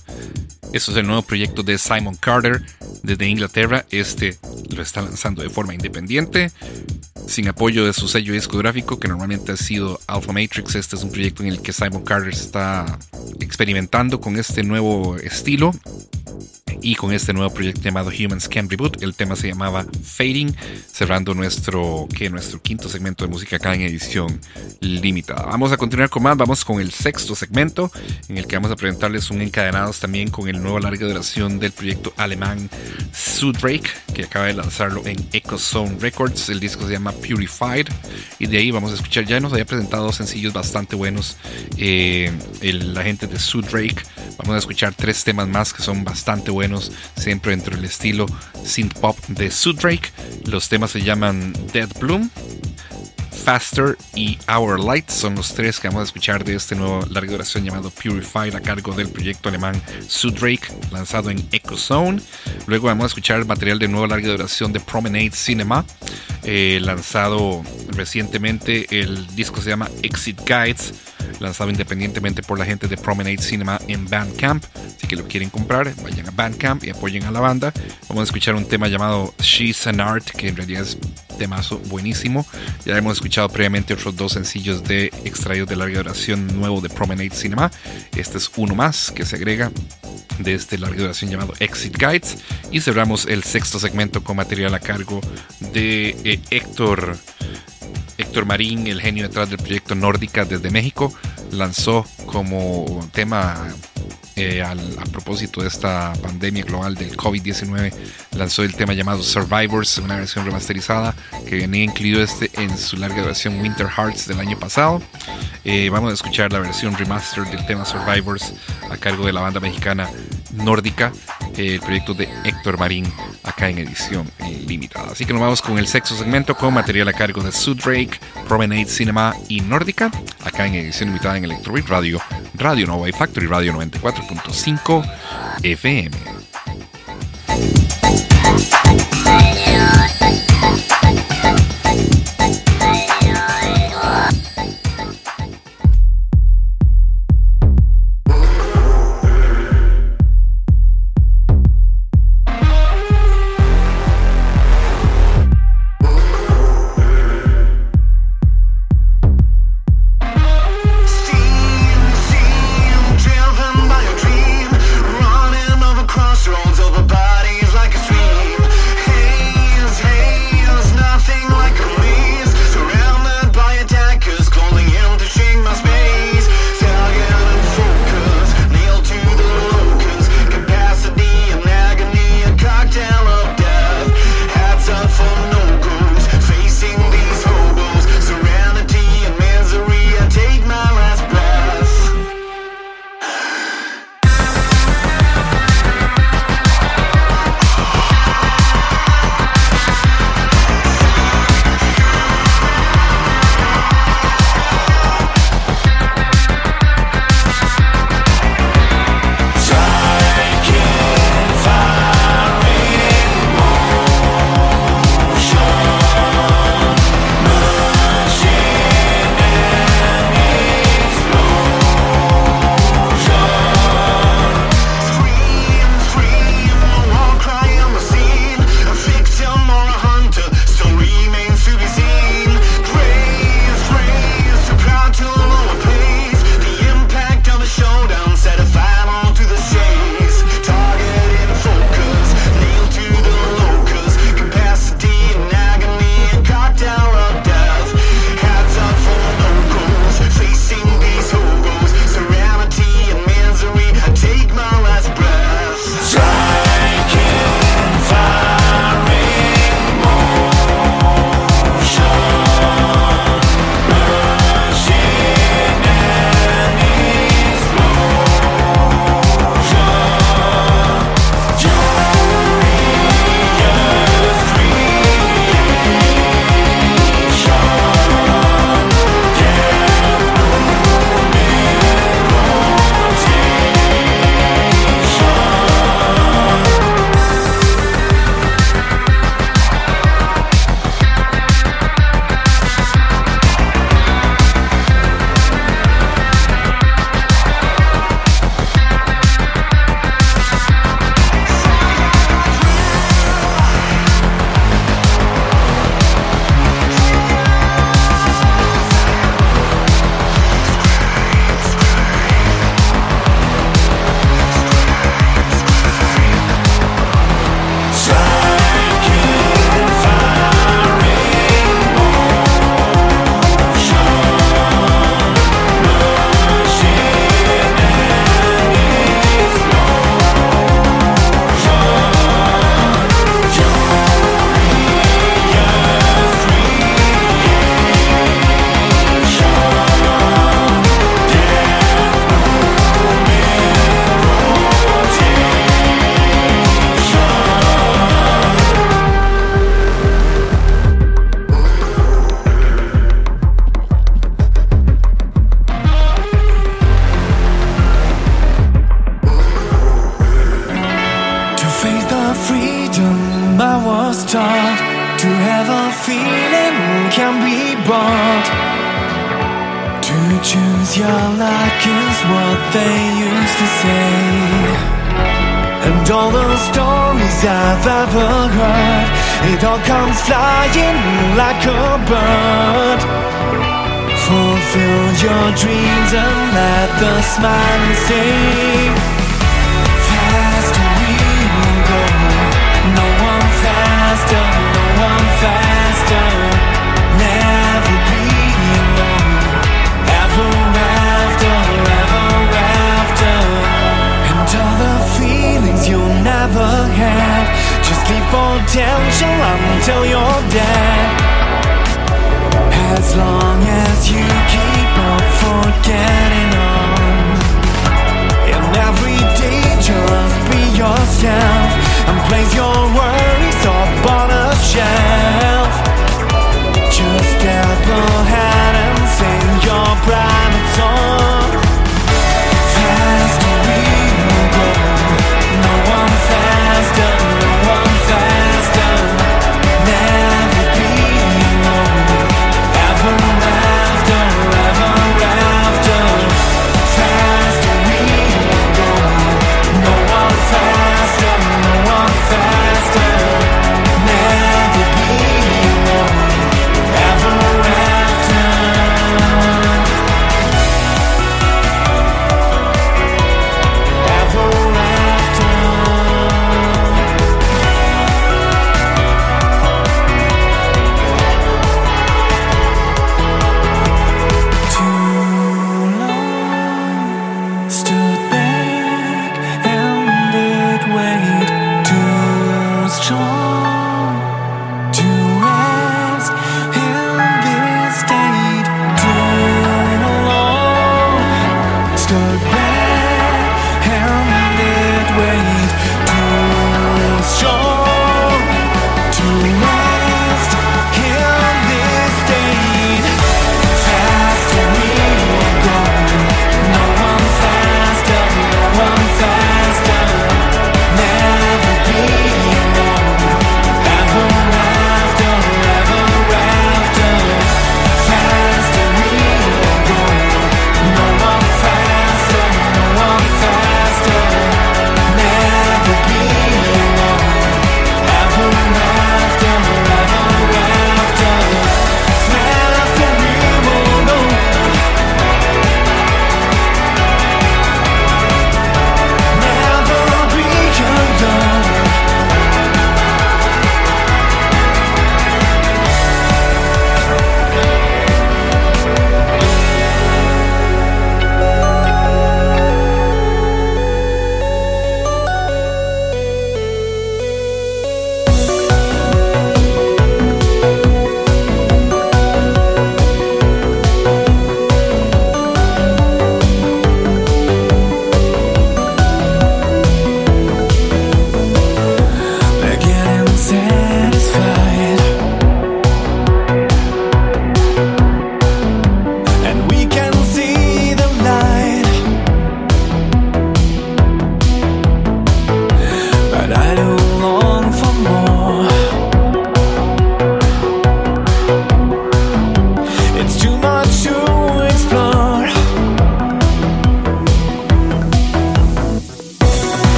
Eso es el nuevo proyecto de Simon Carter desde Inglaterra. Este lo está lanzando de forma independiente, sin apoyo de su sello discográfico, que normalmente ha sido Alpha Matrix. Este es un proyecto en el que Simon Carter está experimentando con este nuevo estilo y con este nuevo proyecto llamado Humans Can Reboot. El tema se llamaba Fading, cerrando nuestro, que nuestro quinto segmento de música acá en edición limitada. Vamos a continuar con más, vamos con el sexto segmento, en el que vamos a presentarles un encadenados también con el nuevo larga duración del proyecto alemán Sudrake, que acaba de lanzarlo en Echo Zone Records. El disco se llama Purified, y de ahí vamos a escuchar, ya nos había presentado sencillos bastante buenos, eh, la gente de Sudrake. Vamos a escuchar tres temas más que son bastante buenos, siempre dentro del estilo synth pop de Sudrake. Los temas se llaman Dead Bloom, Faster y Our Light son los tres que vamos a escuchar de este nuevo larga duración llamado Purified a cargo del proyecto alemán Sudrake lanzado en Echo Zone. Luego vamos a escuchar el material de nuevo larga duración de Promenade Cinema eh, lanzado recientemente. El disco se llama Exit Guides lanzado independientemente por la gente de Promenade Cinema en Bandcamp. Así que lo quieren comprar, vayan a Bandcamp y apoyen a la banda. Vamos a escuchar un tema llamado She's an Art, que en realidad es temazo buenísimo. Ya hemos escuchado previamente otros dos sencillos de extraídos de larga duración nuevo de Promenade Cinema. Este es uno más que se agrega de este larga duración llamado Exit Guides. Y cerramos el sexto segmento con material a cargo de eh, Héctor. Héctor Marín, el genio detrás del proyecto Nórdica desde México, lanzó como tema eh, al, a propósito de esta pandemia global del COVID-19, lanzó el tema llamado Survivors, una versión remasterizada que venía incluido este en su larga versión Winter Hearts del año pasado. Eh, vamos a escuchar la versión remaster del tema Survivors a cargo de la banda mexicana Nórdica, eh, el proyecto de Héctor Marín, acá en edición eh, limitada. Así que nos vamos con el sexto segmento con material a cargo de Sudrake, Promenade Cinema y Nórdica, acá en edición limitada en Electrobeat Radio, Radio Nova y Factory Radio 94.5 FM. Bye.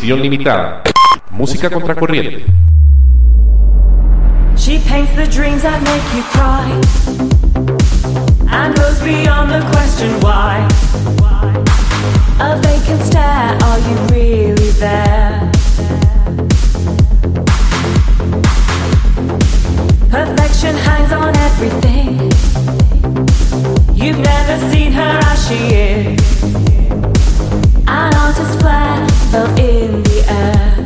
Edición limitada. Música contracorriente. She paints the dreams that make you cry and goes beyond the question why. A vacant stare, are you really there? Perfection hangs on everything. You've never seen her as she is. I noticed fell in the air.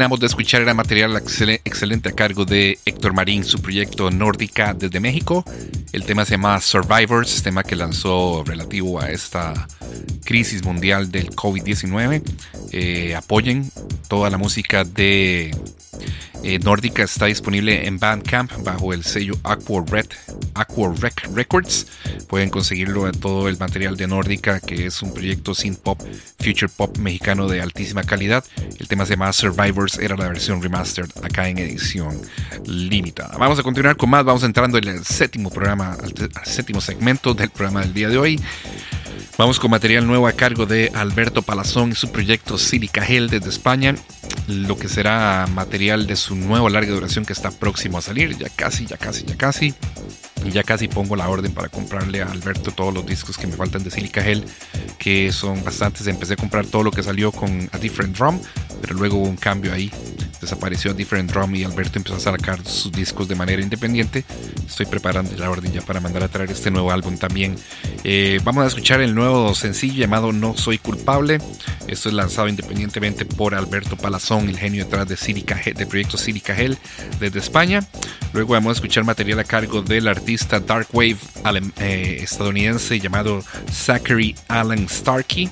Terminamos de escuchar era material excel- excelente a cargo de Héctor Marín, su proyecto Nórdica desde México. El tema se llama Survivors, tema que lanzó relativo a esta crisis mundial del COVID-19. Eh, apoyen toda la música de eh, Nórdica está disponible en Bandcamp bajo el sello Aqua Red, Aqua Rec Records. Pueden conseguirlo en todo el material de Nórdica, que es un proyecto synth pop, future pop mexicano de altísima calidad. Tema se llama Survivors, era la versión remastered acá en edición limitada. Vamos a continuar con más, vamos entrando en el séptimo programa, al séptimo segmento del programa del día de hoy. Vamos con material nuevo a cargo de Alberto Palazón y su proyecto Silica Gel desde España. Lo que será material de su nuevo larga duración que está próximo a salir. Ya casi, ya casi, ya casi. Y ya casi pongo la orden para comprarle a Alberto todos los discos que me faltan de Silica Gel, que son bastantes. Empecé a comprar todo lo que salió con A Different Drum, pero luego hubo un cambio ahí. Desapareció Different Drum y Alberto empezó a sacar sus discos de manera independiente. Estoy preparando la orden ya para mandar a traer este nuevo álbum también. Eh, vamos a escuchar el nuevo sencillo llamado No Soy Culpable. Esto es lanzado independientemente por Alberto Palazón, el genio detrás de Silica Gel, del proyecto Silica Gel desde España. Luego vamos a escuchar material a cargo del artista Dark Wave eh, estadounidense llamado Zachary Allen Starkey,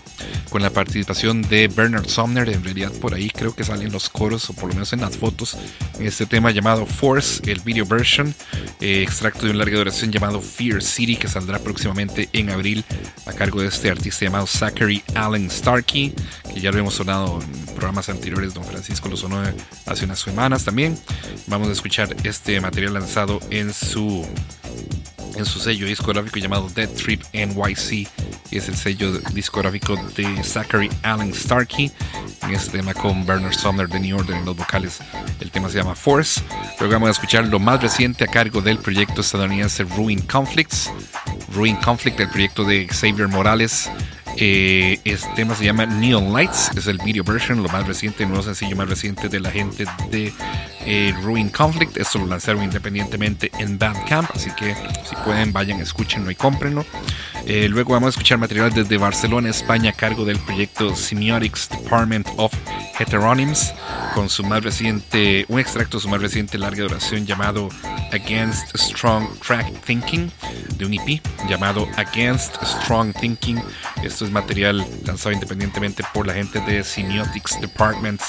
con la participación de Bernard Sumner. En realidad, por ahí creo que salen los coros, o por lo menos en las fotos, en este tema llamado Force, el video version, eh, extracto de un larga duración llamado Fear City, que saldrá próximamente en abril a cargo de este artista llamado Zachary Allen Starkey, que ya lo hemos sonado en programas anteriores. Don Francisco lo sonó hace unas semanas también. Vamos a escuchar este material lanzado en su en su sello discográfico llamado Dead Trip NYC es el sello discográfico de Zachary Allen Starkey en este tema con Bernard Sumner de New Order en los vocales el tema se llama Force luego vamos a escuchar lo más reciente a cargo del proyecto estadounidense Ruin Conflicts Ruin Conflict el proyecto de Xavier Morales este tema se llama Neon Lights, es el video version, lo más reciente, el nuevo sencillo más reciente de la gente de eh, Ruin Conflict. Esto lo lanzaron independientemente en Bandcamp, así que si pueden vayan, escúchenlo y cómprenlo. Eh, luego vamos a escuchar material desde Barcelona, España, a cargo del proyecto Semiotics Department of Heteronyms, con su más reciente, un extracto de su más reciente larga duración llamado Against Strong Track Thinking, de un EP llamado Against Strong Thinking. Esto es material lanzado independientemente por la gente de Semiotics Department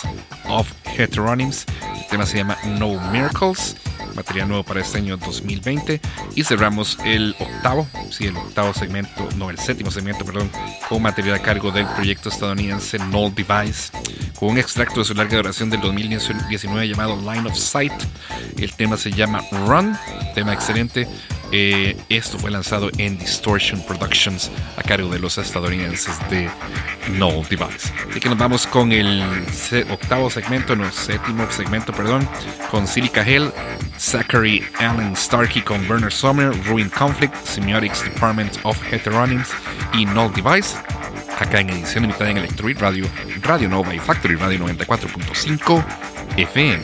of Heteronyms. El tema se llama No Miracles. Material nuevo para este año 2020. Y cerramos el octavo, sí, el octavo segmento, no, el séptimo segmento, perdón, con material a cargo del proyecto estadounidense Null Device, con un extracto de su larga duración del 2019 llamado Line of Sight. El tema se llama Run, tema excelente. Eh, esto fue lanzado en Distortion Productions a cargo de los estadounidenses de Null Device. Así que nos vamos con el octavo segmento, no, séptimo segmento, perdón, con Silica Hell, Zachary Allen Starkey con Werner Sommer, Ruin Conflict, Semiotics Department of Heteronyms y Null Device. Acá en edición limitada en Electroid Radio, Radio Nova y Factory Radio 94.5 FM.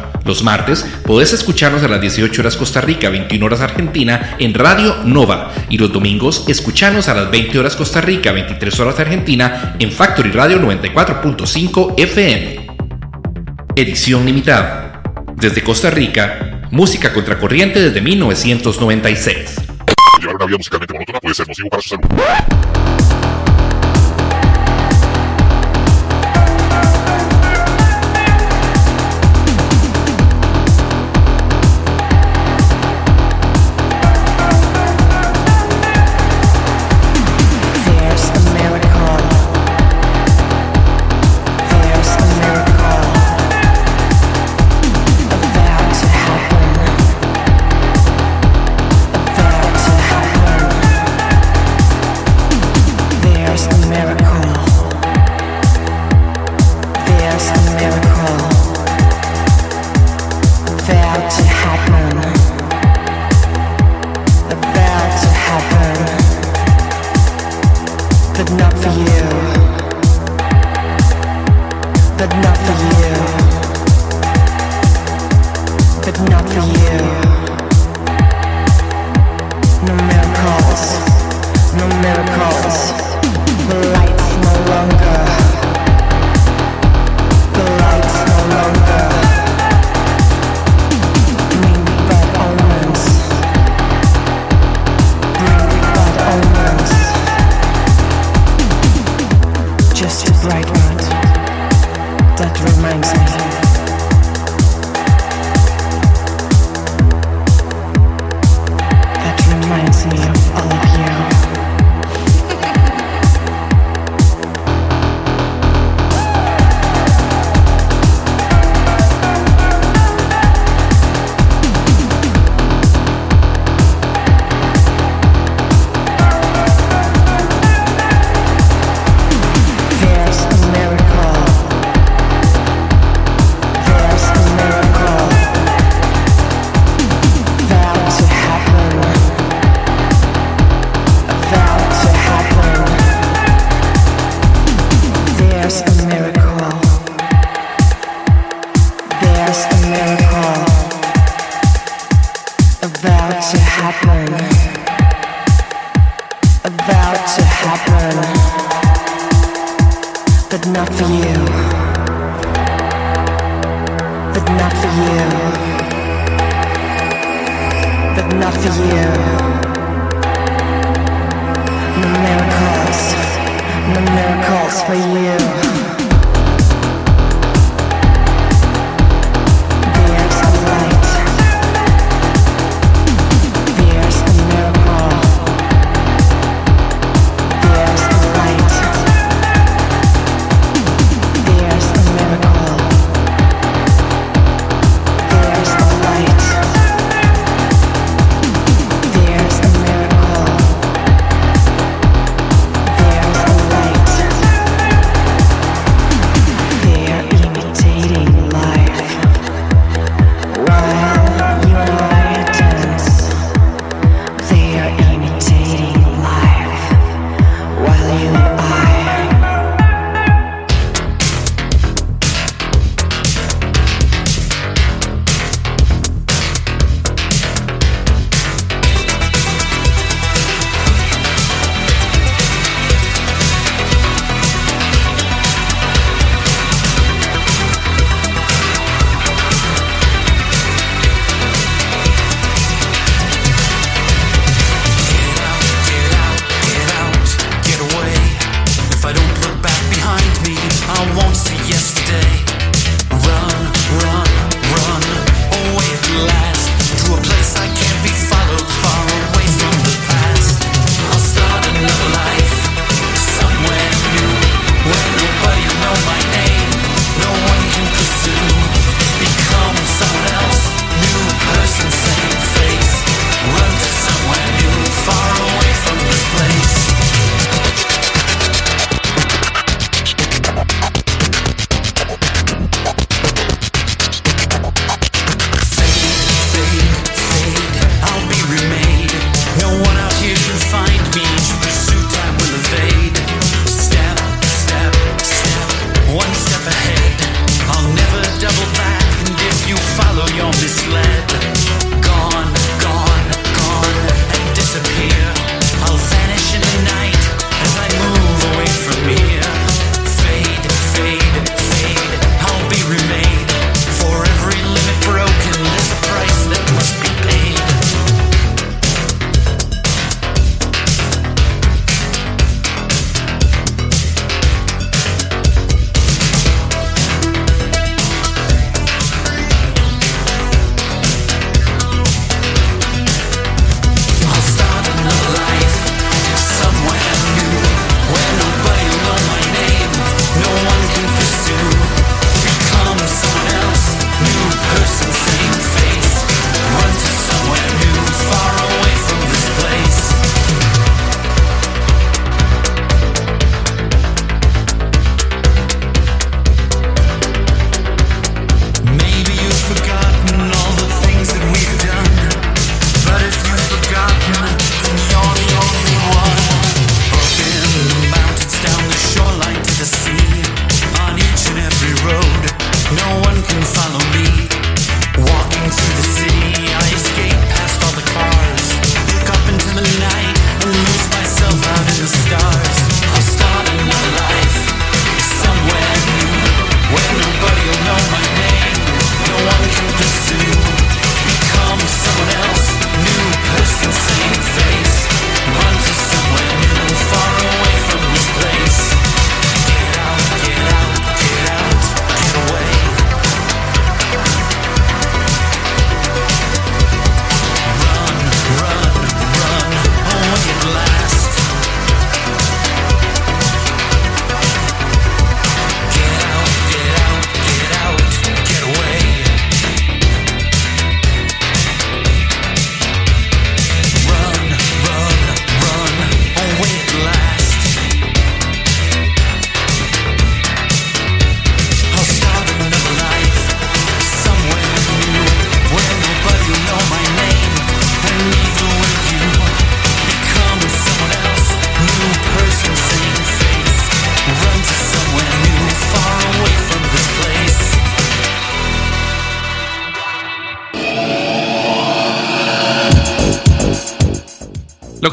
Los martes podés escucharnos a las 18 horas Costa Rica, 21 horas Argentina en Radio Nova. Y los domingos escuchanos a las 20 horas Costa Rica, 23 horas Argentina en Factory Radio 94.5 FM. Edición limitada. Desde Costa Rica, música contracorriente desde 1996. Llevar una vida musicalmente monótona puede ser nocivo para su salud.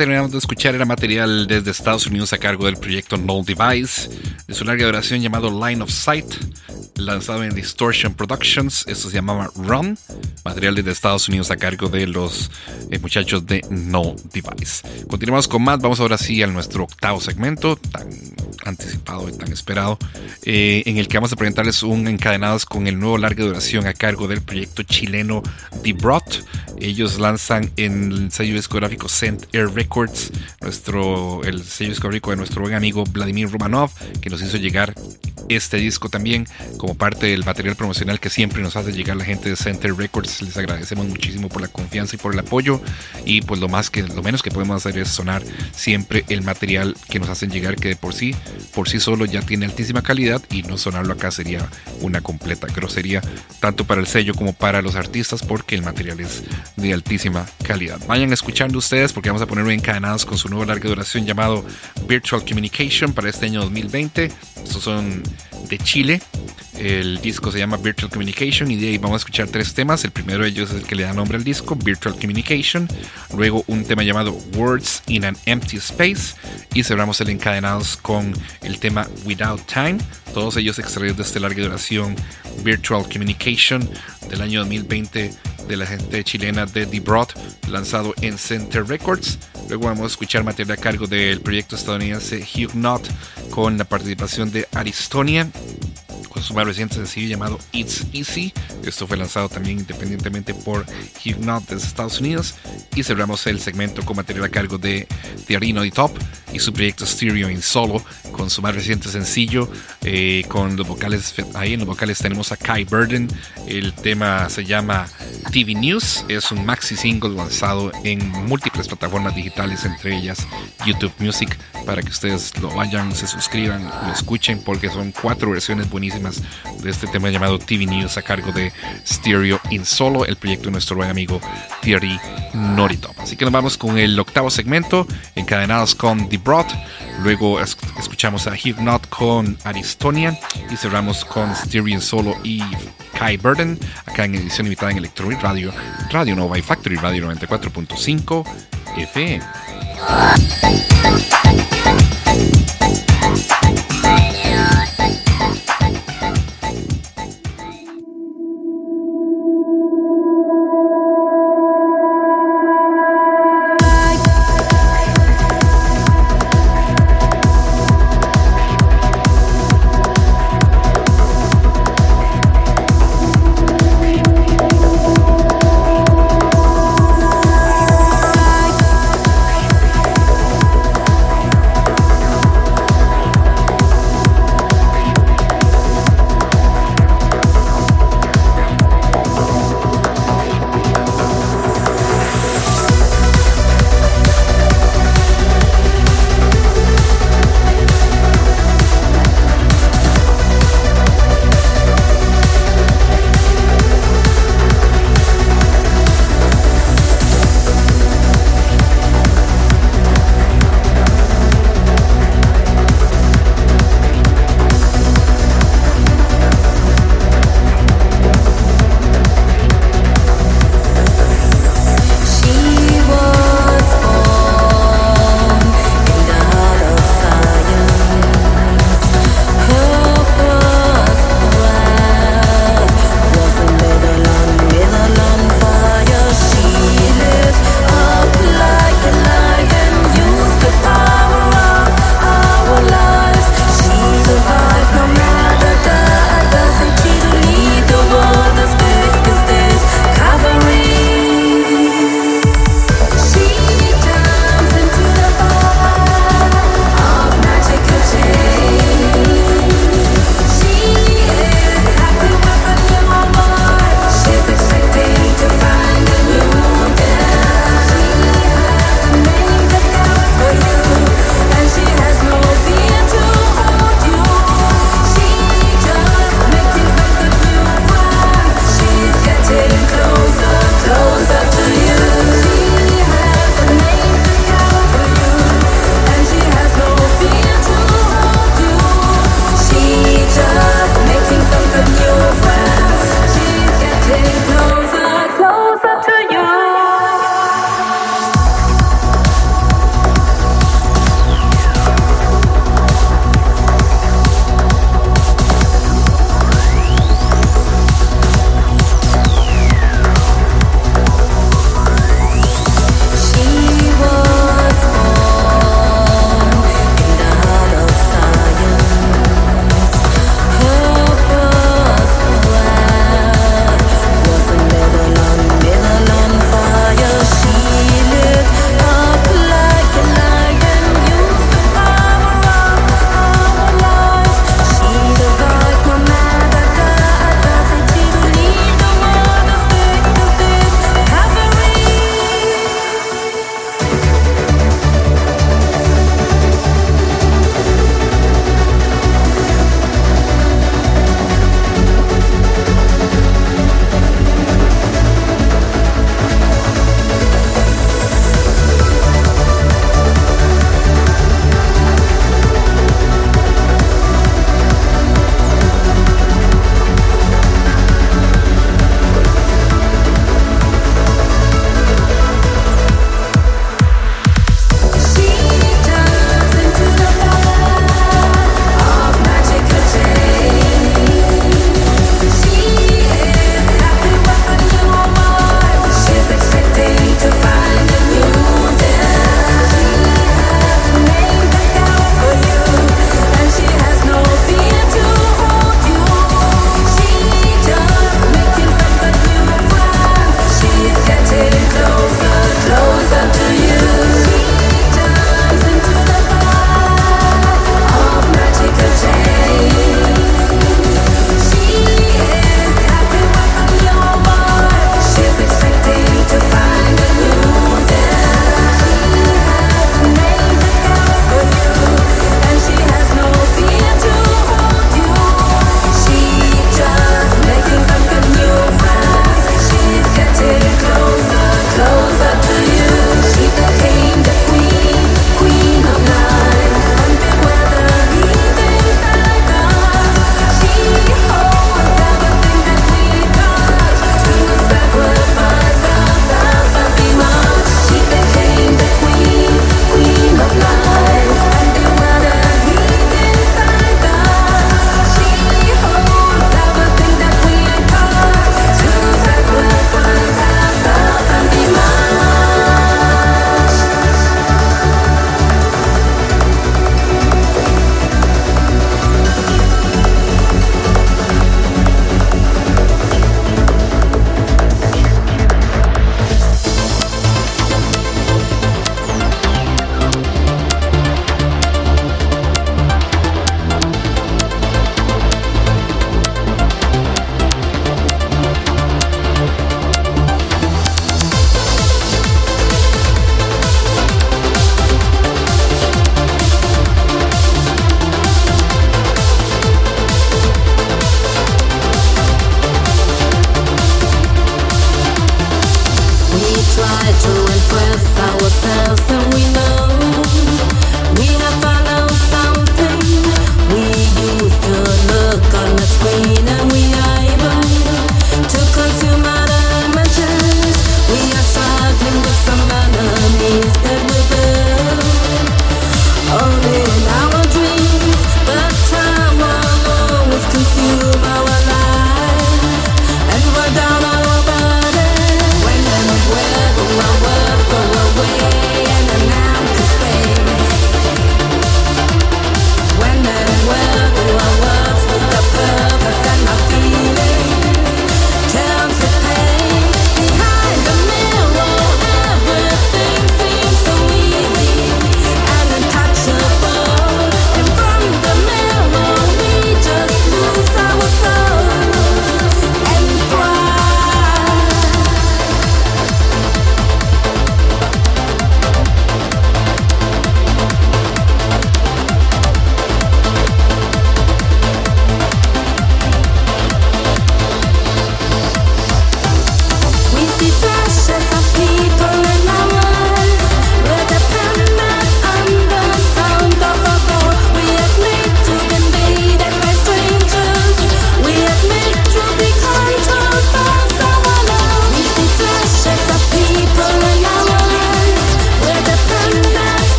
Terminamos de escuchar era material desde Estados Unidos a cargo del proyecto Null Device, de su larga duración llamado Line of Sight, lanzado en Distortion Productions. Esto se llamaba Run, material desde Estados Unidos a cargo de los eh, muchachos de Null Device. Continuamos con más, vamos ahora sí a nuestro octavo segmento, tan anticipado y tan esperado, eh, en el que vamos a presentarles un encadenados con el nuevo larga duración a cargo del proyecto chileno The Brought. Ellos lanzan en el sello discográfico Saint Air Records, nuestro, el sello discográfico de nuestro buen amigo Vladimir Romanov, que nos hizo llegar este disco también como parte del material promocional que siempre nos hace llegar la gente de Center Records. Les agradecemos muchísimo por la confianza y por el apoyo y pues lo más que lo menos que podemos hacer es sonar siempre el material que nos hacen llegar que de por sí por sí solo ya tiene altísima calidad y no sonarlo acá sería una completa grosería tanto para el sello como para los artistas porque el material es de altísima calidad. Vayan escuchando ustedes porque vamos a ponerlo encadenados con su nueva larga duración llamado Virtual Communication para este año 2020. Estos son de Chile. El disco se llama Virtual Communication y de ahí vamos a escuchar tres temas. El primero de ellos es el que le da nombre al disco, Virtual Communication. Luego un tema llamado Words in an Empty Space. Y cerramos el encadenados con el tema Without Time. Todos ellos extraídos de esta larga duración Virtual Communication del año 2020 de la gente chilena de The Broad, lanzado en Center Records. Luego vamos a escuchar material a cargo del proyecto estadounidense Hugh Knot con la participación de Aristonia con su más reciente sencillo llamado It's Easy. Esto fue lanzado también independientemente por Hugh Knot desde Estados Unidos. Y cerramos el segmento con material a cargo de Tiarino y Top y su proyecto Stereo in Solo con su más reciente sencillo. eh, con los vocales, ahí en los vocales tenemos a Kai Burden. El tema se llama TV News. Es un maxi single lanzado en múltiples plataformas digitales, entre ellas YouTube Music, para que ustedes lo vayan, se suscriban, lo escuchen, porque son cuatro versiones buenísimas de este tema llamado TV News a cargo de Stereo in Solo, el proyecto de nuestro buen amigo Thierry Noritop. Así que nos vamos con el octavo segmento, encadenados con The Broad. Luego es- escuchamos a Hugh Knot con Aristonia y cerramos con Stereo in Solo y Kai Burden, acá en edición limitada en Electronic Radio, Radio Nova y Factory Radio 94.5 FM.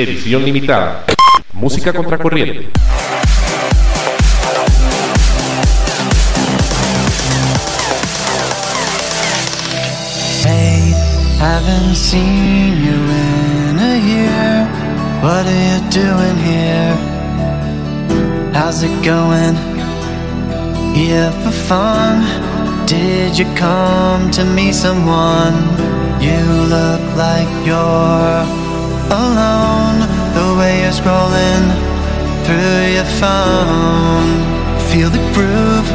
Edición limitada. Música contracorriente. Hey, haven't seen you in a year. What are you doing here? How's it going? Here for fun? Did you come to meet someone? You look like you're alone. The way you're scrolling through your phone. Feel the groove.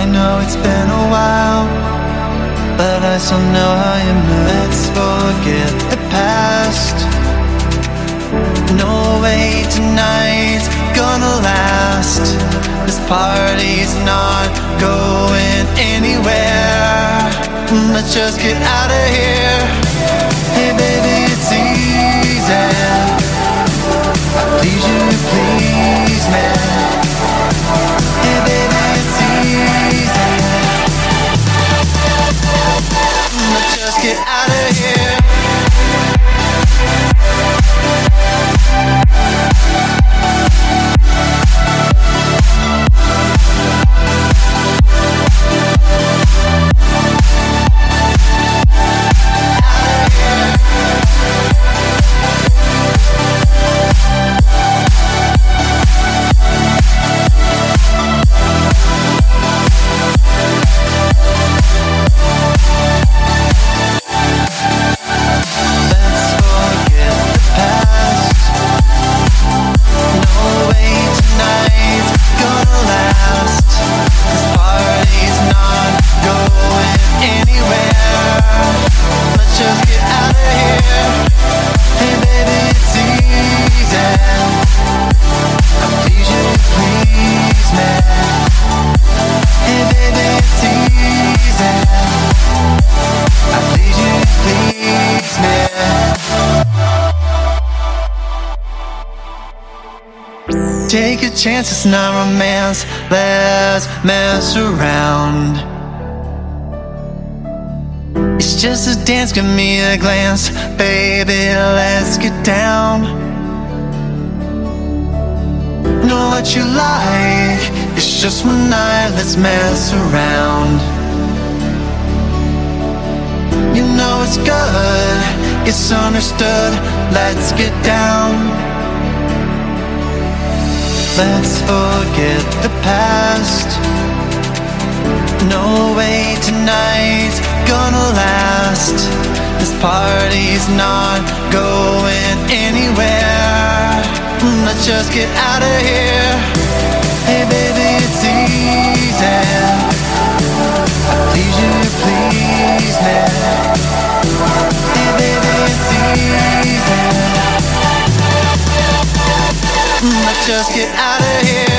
I know it's been a while but I still know how you move. Let's forget the past. No way tonight's gonna last. This party's not going anywhere. Let's just get out of here. Hey baby, it's easy. Please you, please me. Hey baby, it's easy. Let's just get out of here. It's not romance. Let's mess around. It's just a dance, give me a glance. Baby, let's get down. Know what you like. It's just one night, let's mess around. You know it's good, it's understood. Let's get down. Let's forget the past. No way tonight's gonna last. This party's not going anywhere. Let's just get out of here. Hey baby, it's easy. Please you, please me. Hey baby, it's easy. Let's just get out of here.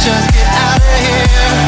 Just get out of here.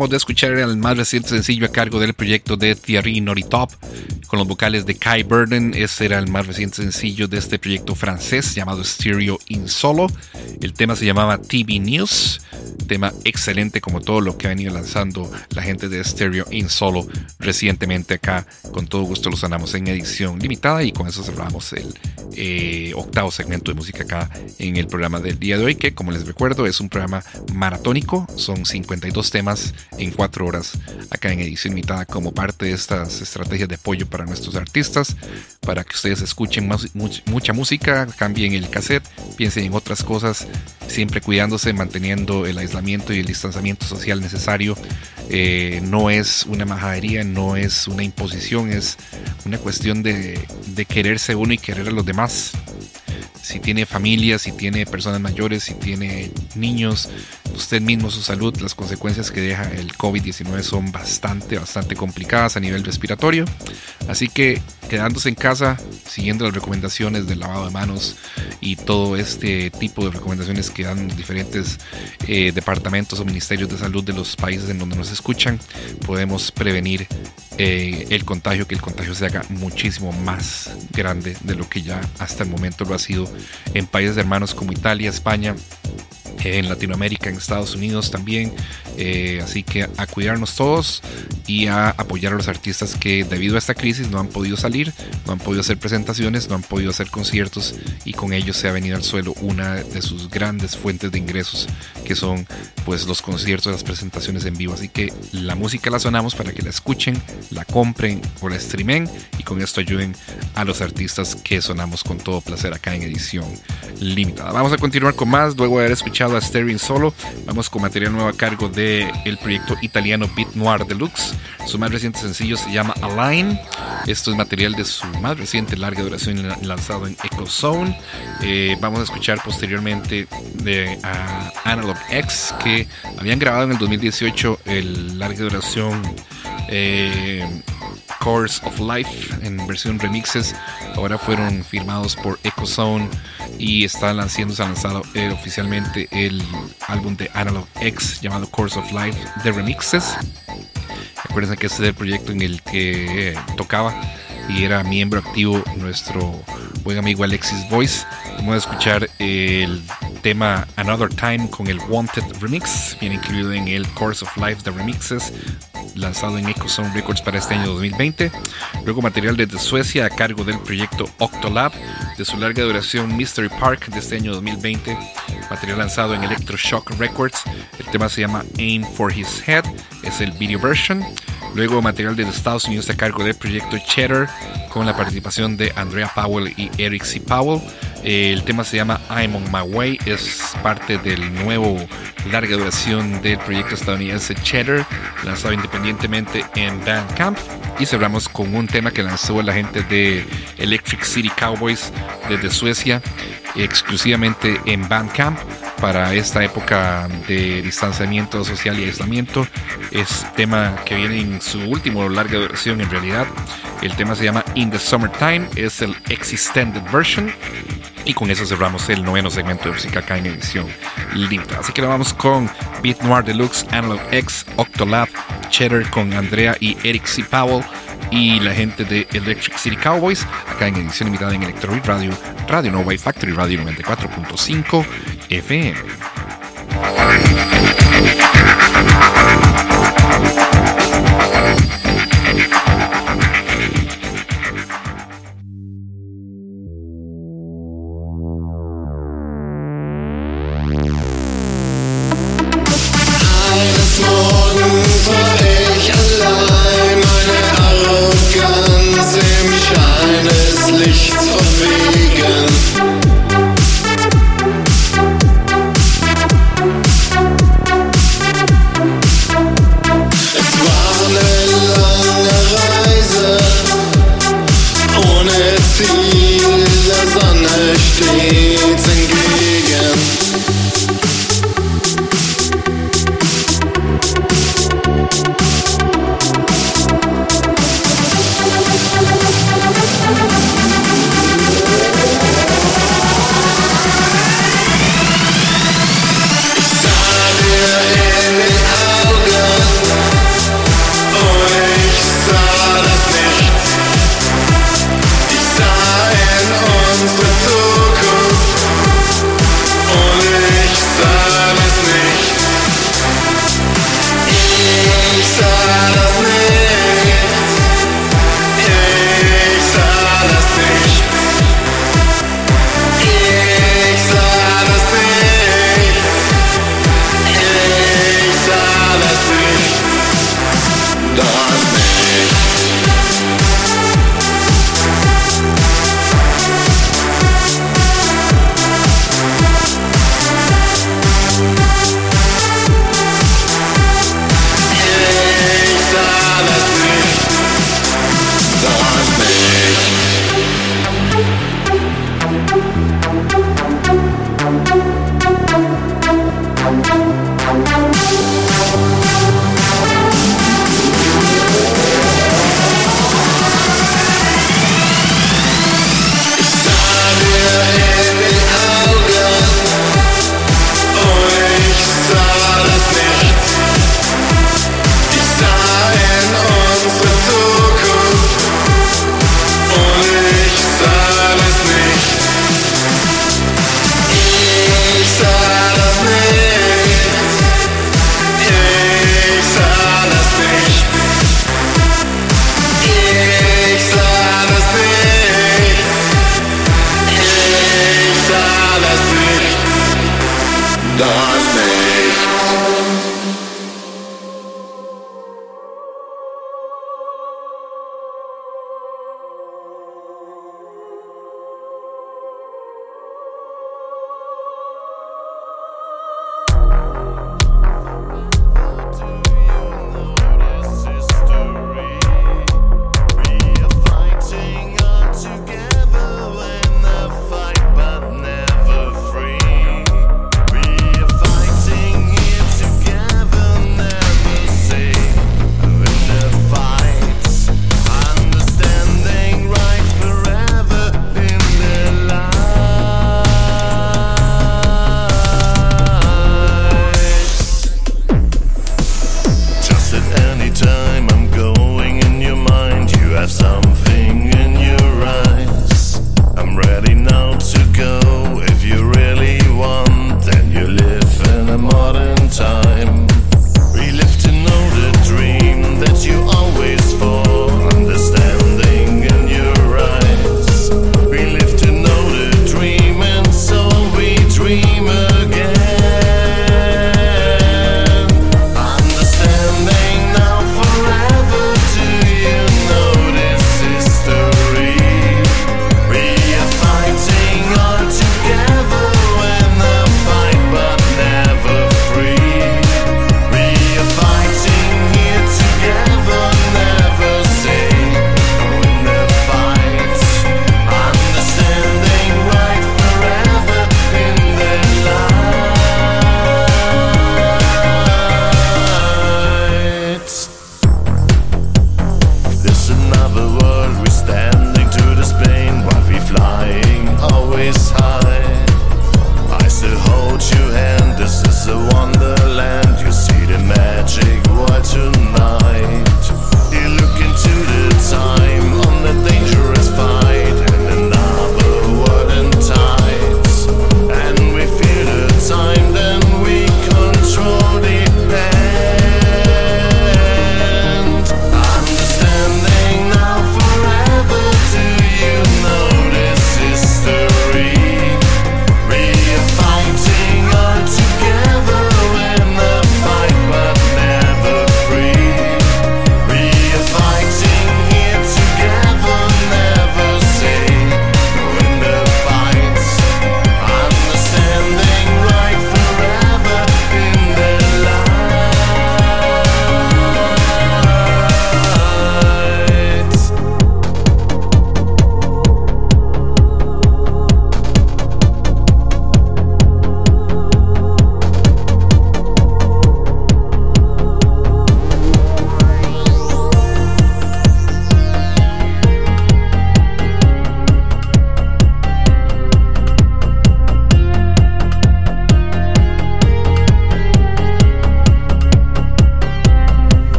Terminamos de escuchar el más reciente sencillo a cargo del proyecto de Thierry Noritop con los vocales de Kai Burden. Ese era el más reciente sencillo de este proyecto francés llamado Stereo in Solo. El tema se llamaba TV News. Tema excelente como todo lo que ha venido lanzando la gente de Stereo in Solo recientemente acá. Con todo gusto lo sonamos en edición limitada y con eso cerramos el eh, octavo segmento de música acá en el programa del día de hoy que como les recuerdo es un programa maratónico. Son 52 temas en cuatro horas acá en edición limitada como parte de estas estrategias de apoyo para nuestros artistas, para que ustedes escuchen más, much, mucha música, cambien el cassette, piensen en otras cosas, siempre cuidándose, manteniendo el aislamiento y el distanciamiento social necesario. Eh, no es una majadería, no es una imposición, es una cuestión de, de quererse uno y querer a los demás si tiene familia, si tiene personas mayores, si tiene niños, usted mismo su salud, las consecuencias que deja el COVID-19 son bastante, bastante complicadas a nivel respiratorio. Así que quedándose en casa, siguiendo las recomendaciones del lavado de manos y todo este tipo de recomendaciones que dan diferentes eh, departamentos o ministerios de salud de los países en donde nos escuchan, podemos prevenir eh, el contagio, que el contagio se haga muchísimo más grande de lo que ya hasta el momento lo ha sido en países hermanos como Italia, España, en Latinoamérica, en Estados Unidos también. Eh, así que a cuidarnos todos y a apoyar a los artistas que debido a esta crisis no han podido salir, no han podido hacer presentaciones, no han podido hacer conciertos y con ellos se ha venido al suelo una de sus grandes fuentes de ingresos que son pues los conciertos, las presentaciones en vivo. Así que la música la sonamos para que la escuchen, la compren o la streamen y con esto ayuden a los artistas que sonamos con todo placer acá en edición limitada. Vamos a continuar con más luego de haber escuchado a Sterling solo. Vamos con material nuevo a cargo de el proyecto italiano Beat Noir Deluxe. Su más reciente sencillo se llama Align. Esto es material de su más reciente larga duración lanzado en Echo Zone. Eh, vamos a escuchar posteriormente de a Analog X que habían grabado en el 2018 el larga duración eh, Course of Life en versión remixes. Ahora fueron firmados por Echo Zone y está lanzando, se ha lanzado eh, oficialmente el álbum de Analog X llamado Course of Life de remixes. Acuérdense que este es el proyecto en el que tocaba y era miembro activo nuestro buen amigo Alexis Voice. Vamos a escuchar el tema Another Time con el Wanted Remix, viene incluido en el Course of Life de Remixes, lanzado en Ecozone Records para este año 2020. Luego material desde Suecia a cargo del proyecto Octolab, de su larga duración Mystery Park de este año 2020. Material lanzado en Electroshock Records. El tema se llama Aim for His Head, es el video version. Luego material desde Estados Unidos a cargo del proyecto Cheddar con la participación de Andrea Powell y Eric C. Powell. El tema se llama I'm on my way, es parte del nuevo larga duración del proyecto estadounidense Cheddar, lanzado independientemente en Bandcamp. Y cerramos con un tema que lanzó la gente de Electric City Cowboys desde Suecia, exclusivamente en Bandcamp para esta época de distanciamiento social y aislamiento. Es tema que viene en su último larga duración en realidad. El tema se llama In the Summertime, es el Extended Version. Y con eso cerramos el noveno segmento de música acá en edición limitada. Así que nos vamos con Beat Noir Deluxe, Analog X, Octolab, Cheddar con Andrea y Eric C. Powell y la gente de Electric City Cowboys acá en edición limitada en Electro Radio, Radio Nova y Factory Radio 94.5 FM.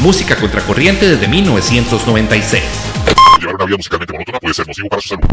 música contracorriente desde 1996. Llevar una vida musicalmente monótona puede ser nocivo para su salud.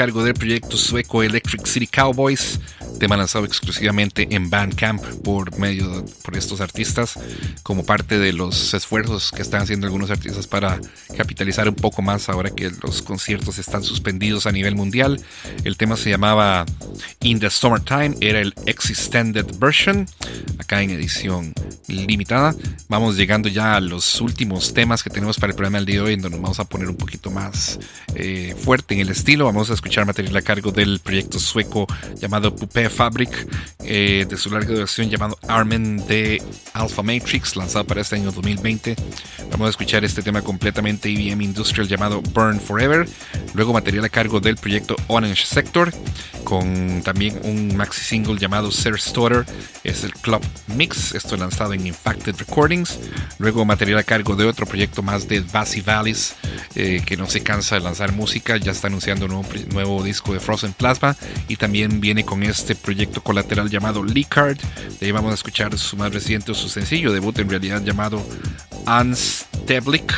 Cargo del proyecto sueco Electric City Cowboys, tema lanzado exclusivamente en Bandcamp por medio de- por estos artistas, como parte de los esfuerzos que están haciendo algunos artistas para capitalizar un poco más ahora que los conciertos están suspendidos a nivel mundial. El tema se llamaba In the Summertime, era el Extended Version, acá en edición limitada. Vamos llegando ya a los últimos temas que tenemos para el programa del día de hoy, en donde nos vamos a poner un poquito más eh, fuerte en el estilo. Vamos a escuchar material a cargo del proyecto sueco llamado Pupev Fabric eh, de su larga duración llamado Armen de Alpha Matrix, lanzado para este año 2020. Vamos a escuchar este tema completamente IBM Industrial llamado Burn Forever. Luego material a cargo del proyecto Orange Sector, con también un maxi single llamado Sir Stotter, es el Club Mix, esto lanzado en Infacted Recordings. Luego material a cargo de otro proyecto más de Bassy Valleys, eh, que no se cansa de lanzar música, ya está anunciando un nuevo, nuevo disco de Frozen Plasma y también viene con este proyecto colateral llamado Lee Card. De ahí vamos a escuchar su más reciente o su sencillo debut en realidad llamado Unsteblik,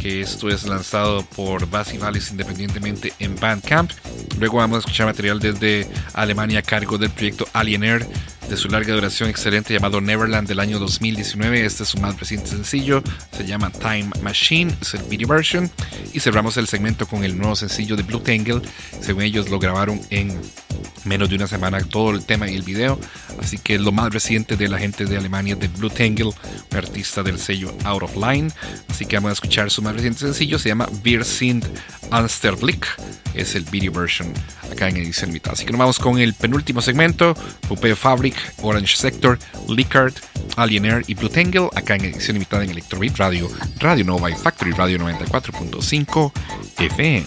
que esto es lanzado por Bassy Valleys independientemente en Bandcamp. Luego vamos a escuchar material desde Alemania a cargo del proyecto Alien Air de su larga duración excelente llamado Neverland del año 2019. Este es su más reciente sencillo, se llama Time Machine, es el video version. Y cerramos el segmento con el nuevo sencillo de Blue Tangle. Según ellos lo grabaron en menos de una semana todo el tema y el video. Así que lo más reciente de la gente de Alemania de Blue Tangle, un artista del sello Out of Line. Así que vamos a escuchar su más reciente sencillo, se llama Beer Sind Ansterblick. Es el video version acá en edición mitad. Así que nos vamos con el penúltimo segmento: Pupeo Fabric, Orange Sector, Lickard, Alienair y Blue Tangle, acá en edición limitada en Electrobeat Radio, Radio Nova y Factory Radio 94.5 FM.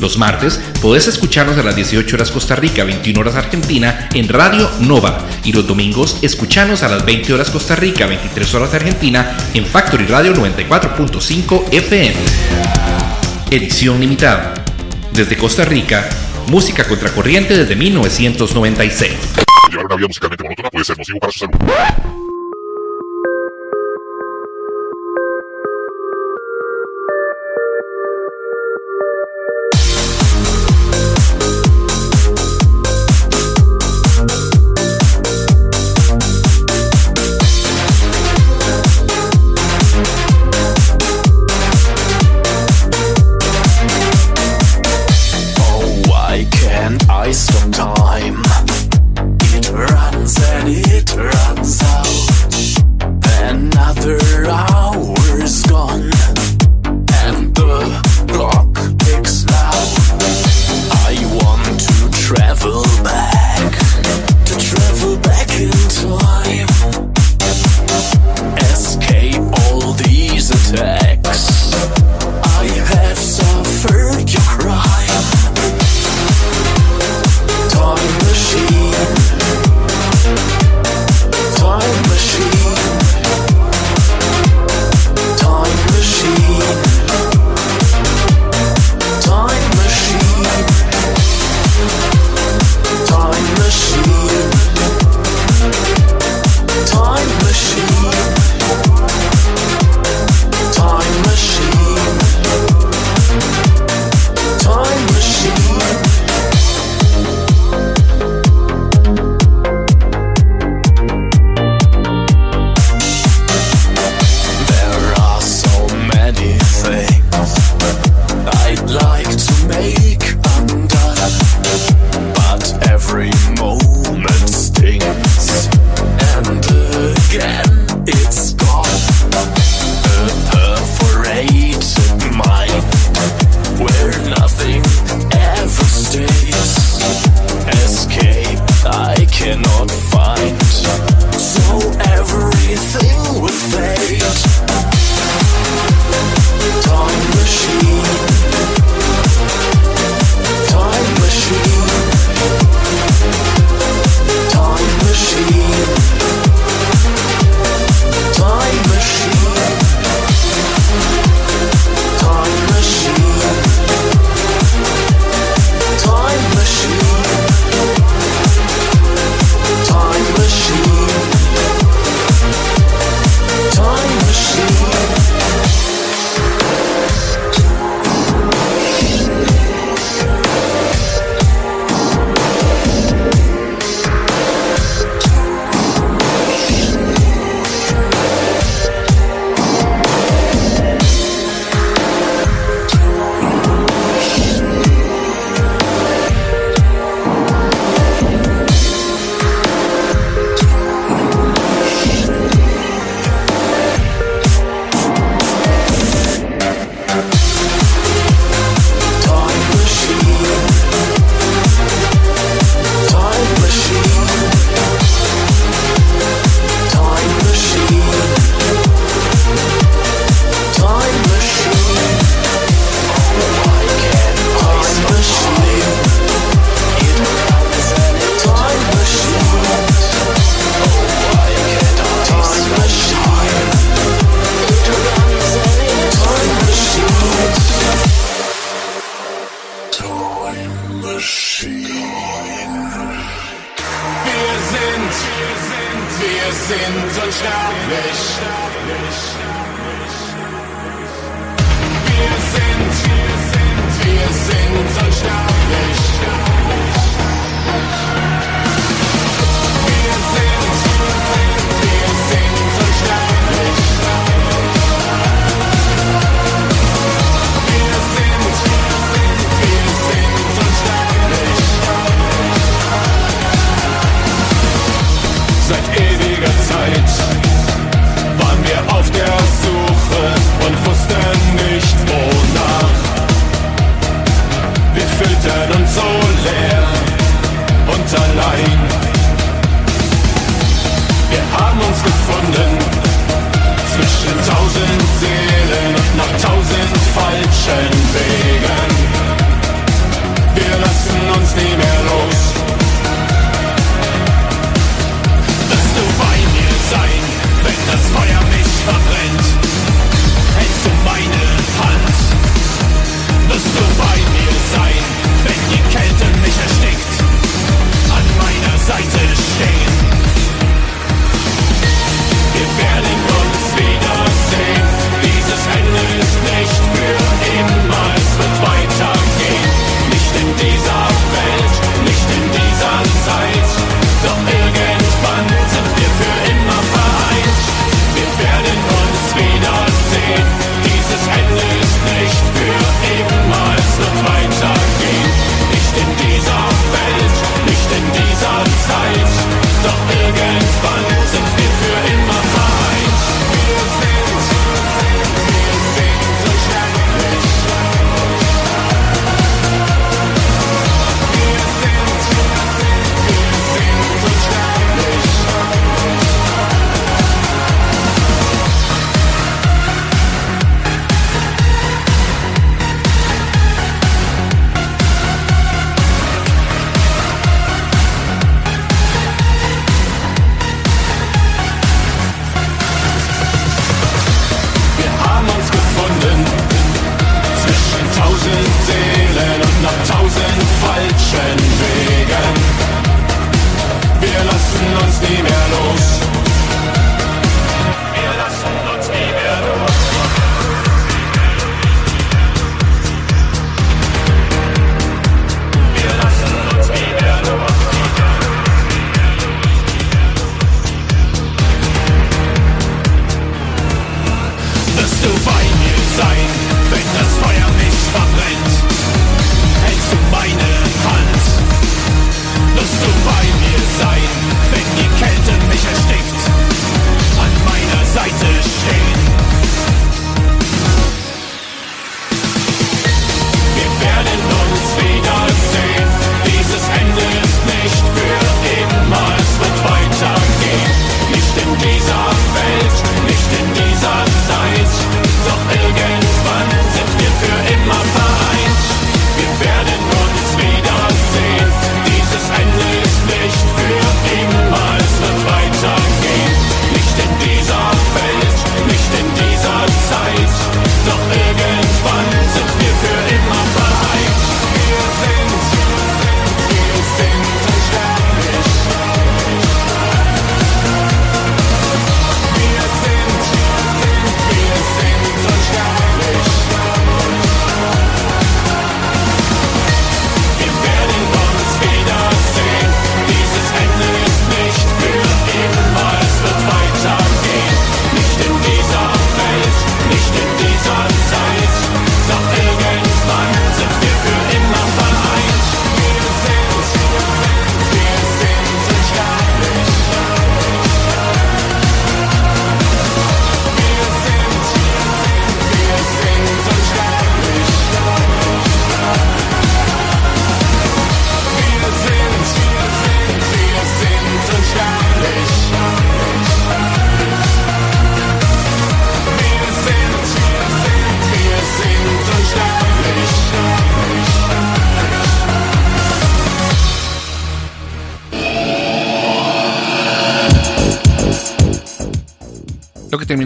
Los martes podés escucharnos a las 18 horas Costa Rica, 21 horas Argentina en Radio Nova y los domingos escuchanos a las 20 horas Costa Rica, 23 horas Argentina en Factory Radio 94.5 FM. Edición limitada. Desde Costa Rica, música contracorriente desde 1996. Llevar una vida musicalmente puede ser nocivo para su.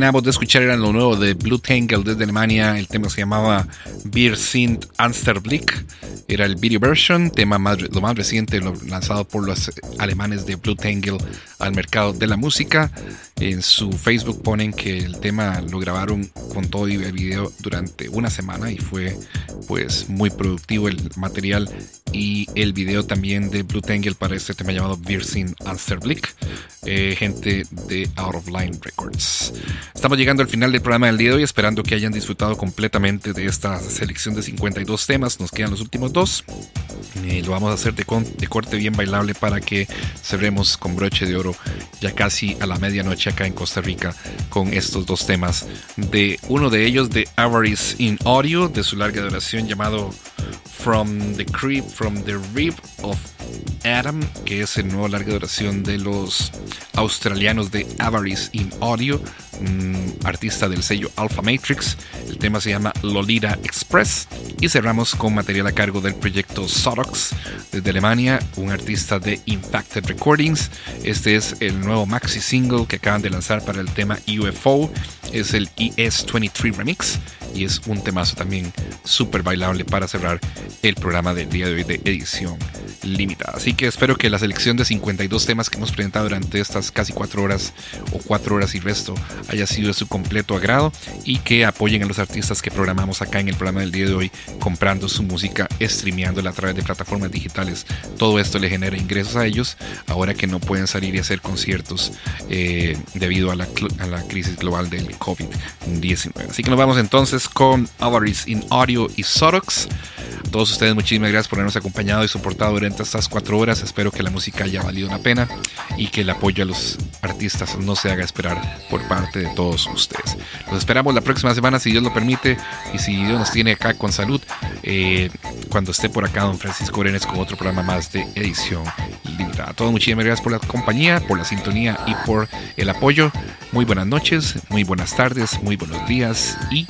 terminamos de escuchar era lo nuevo de Blue Tangle desde Alemania. El tema se llamaba Beer Sint Ansterblick. Era el video version, tema más, lo más reciente lanzado por los alemanes de Blue Tangle al mercado de la música. En su Facebook ponen que el tema lo grabaron con todo y el video durante una semana y fue pues muy productivo el material y el video también de Blue Tangle para este tema llamado Beer Sint Ansterblick. Eh, gente de Out of Line Records. Estamos llegando al final del programa del día de hoy, esperando que hayan disfrutado completamente de esta selección de 52 temas. Nos quedan los últimos dos. Eh, lo vamos a hacer de, con, de, corte bien bailable para que cerremos con broche de oro ya casi a la medianoche acá en Costa Rica con estos dos temas. De uno de ellos, de Avarice in Audio, de su larga duración llamado From the Creep, From the Rib of Adam, que es el nuevo larga duración de los australianos de Avarice in Audio artista del sello Alpha Matrix. El tema se llama Lolita Express. Y cerramos con material a cargo del proyecto Sotox desde Alemania, un artista de Impacted Recordings. Este es el nuevo maxi single que acaban de lanzar para el tema UFO. Es el ES23 Remix y es un temazo también súper bailable para cerrar el programa del día de hoy de edición limitada. Así que espero que la selección de 52 temas que hemos presentado durante estas casi 4 horas o 4 horas y resto haya sido de su completo agrado y que apoyen a los artistas que programamos acá en el programa del día de hoy comprando su música, streameándola a través de plataformas digitales. Todo esto le genera ingresos a ellos ahora que no pueden salir y hacer conciertos eh, debido a la, crisis global del COVID-19. Así que nos vamos entonces con Avarice in Audio y Sotox. Todos ustedes muchísimas gracias por habernos acompañado y soportado durante estas cuatro horas. Espero que la música haya valido la pena y que el apoyo a los artistas no se haga esperar por parte de todos ustedes. Los esperamos la próxima semana si Dios lo permite y si Dios nos tiene acá con salud eh, cuando esté por acá don Francisco Brenes con otro programa más de edición limitada. A todos muchísimas gracias por la compañía, por la sintonía y por el apoyo. Muy buenas noches, muy buenas tardes, muy buenos días y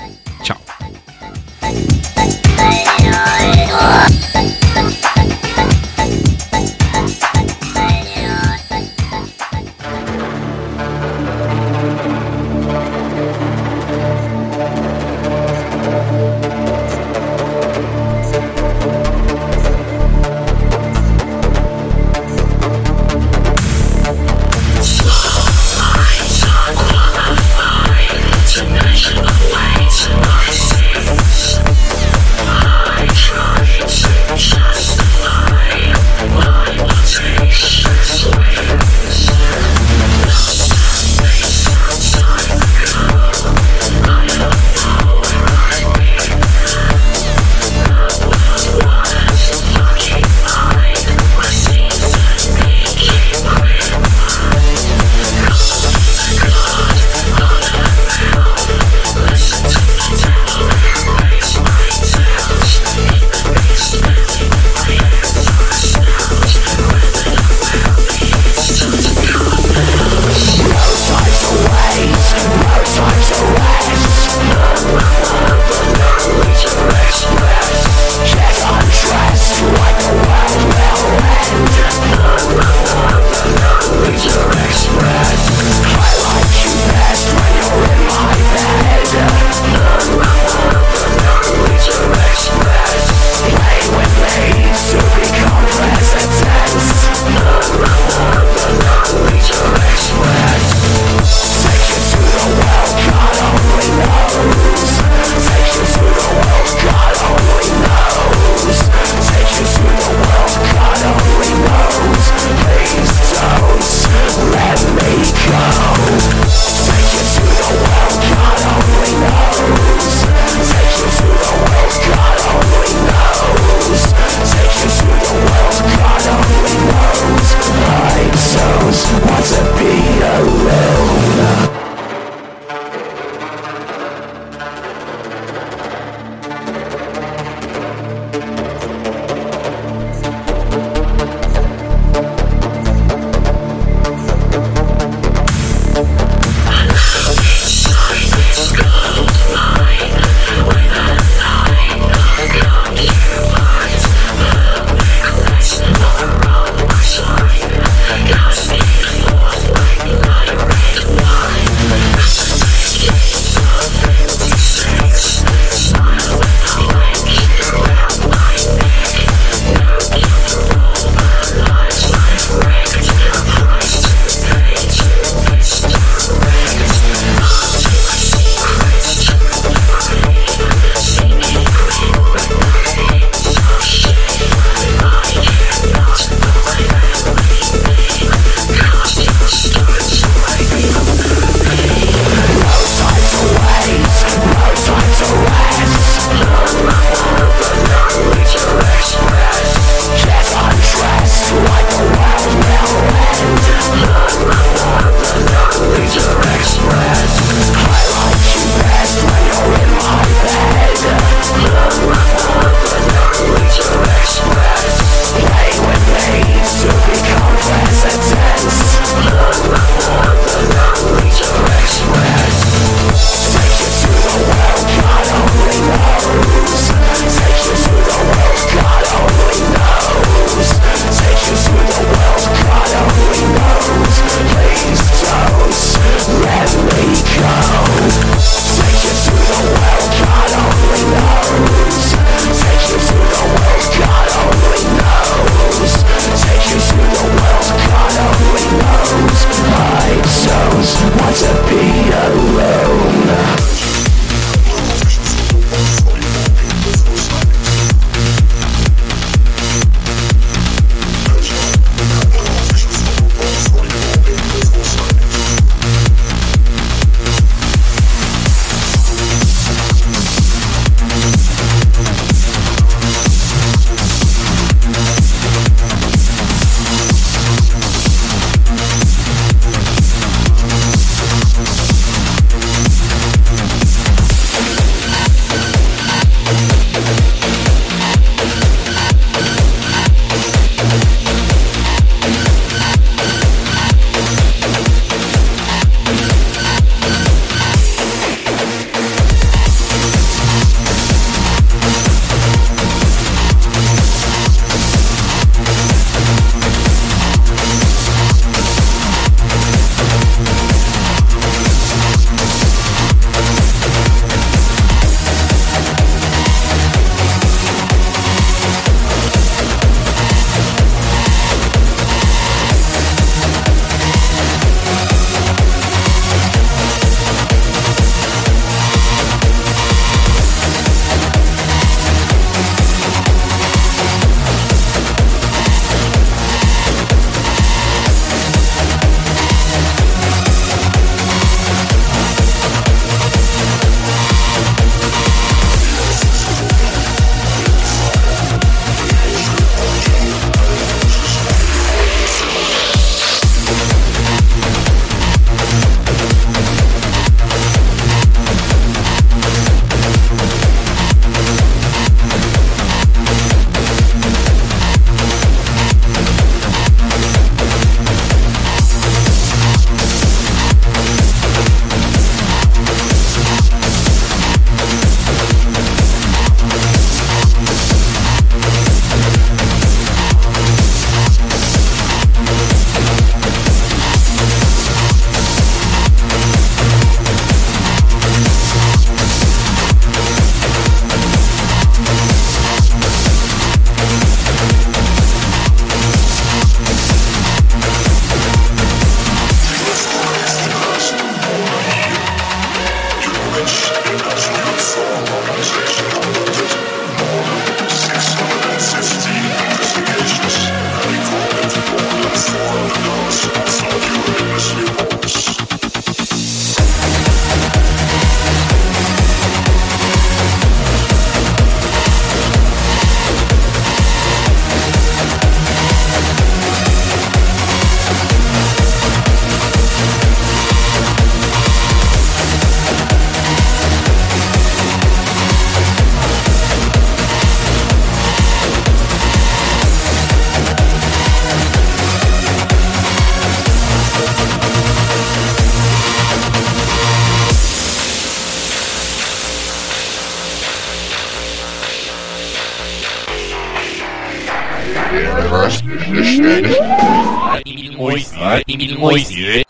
因为学。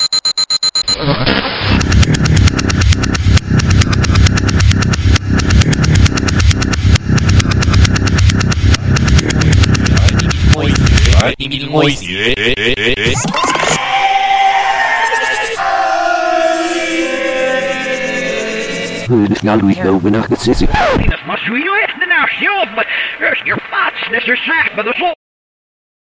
因为学。Who does not we know when I can see it?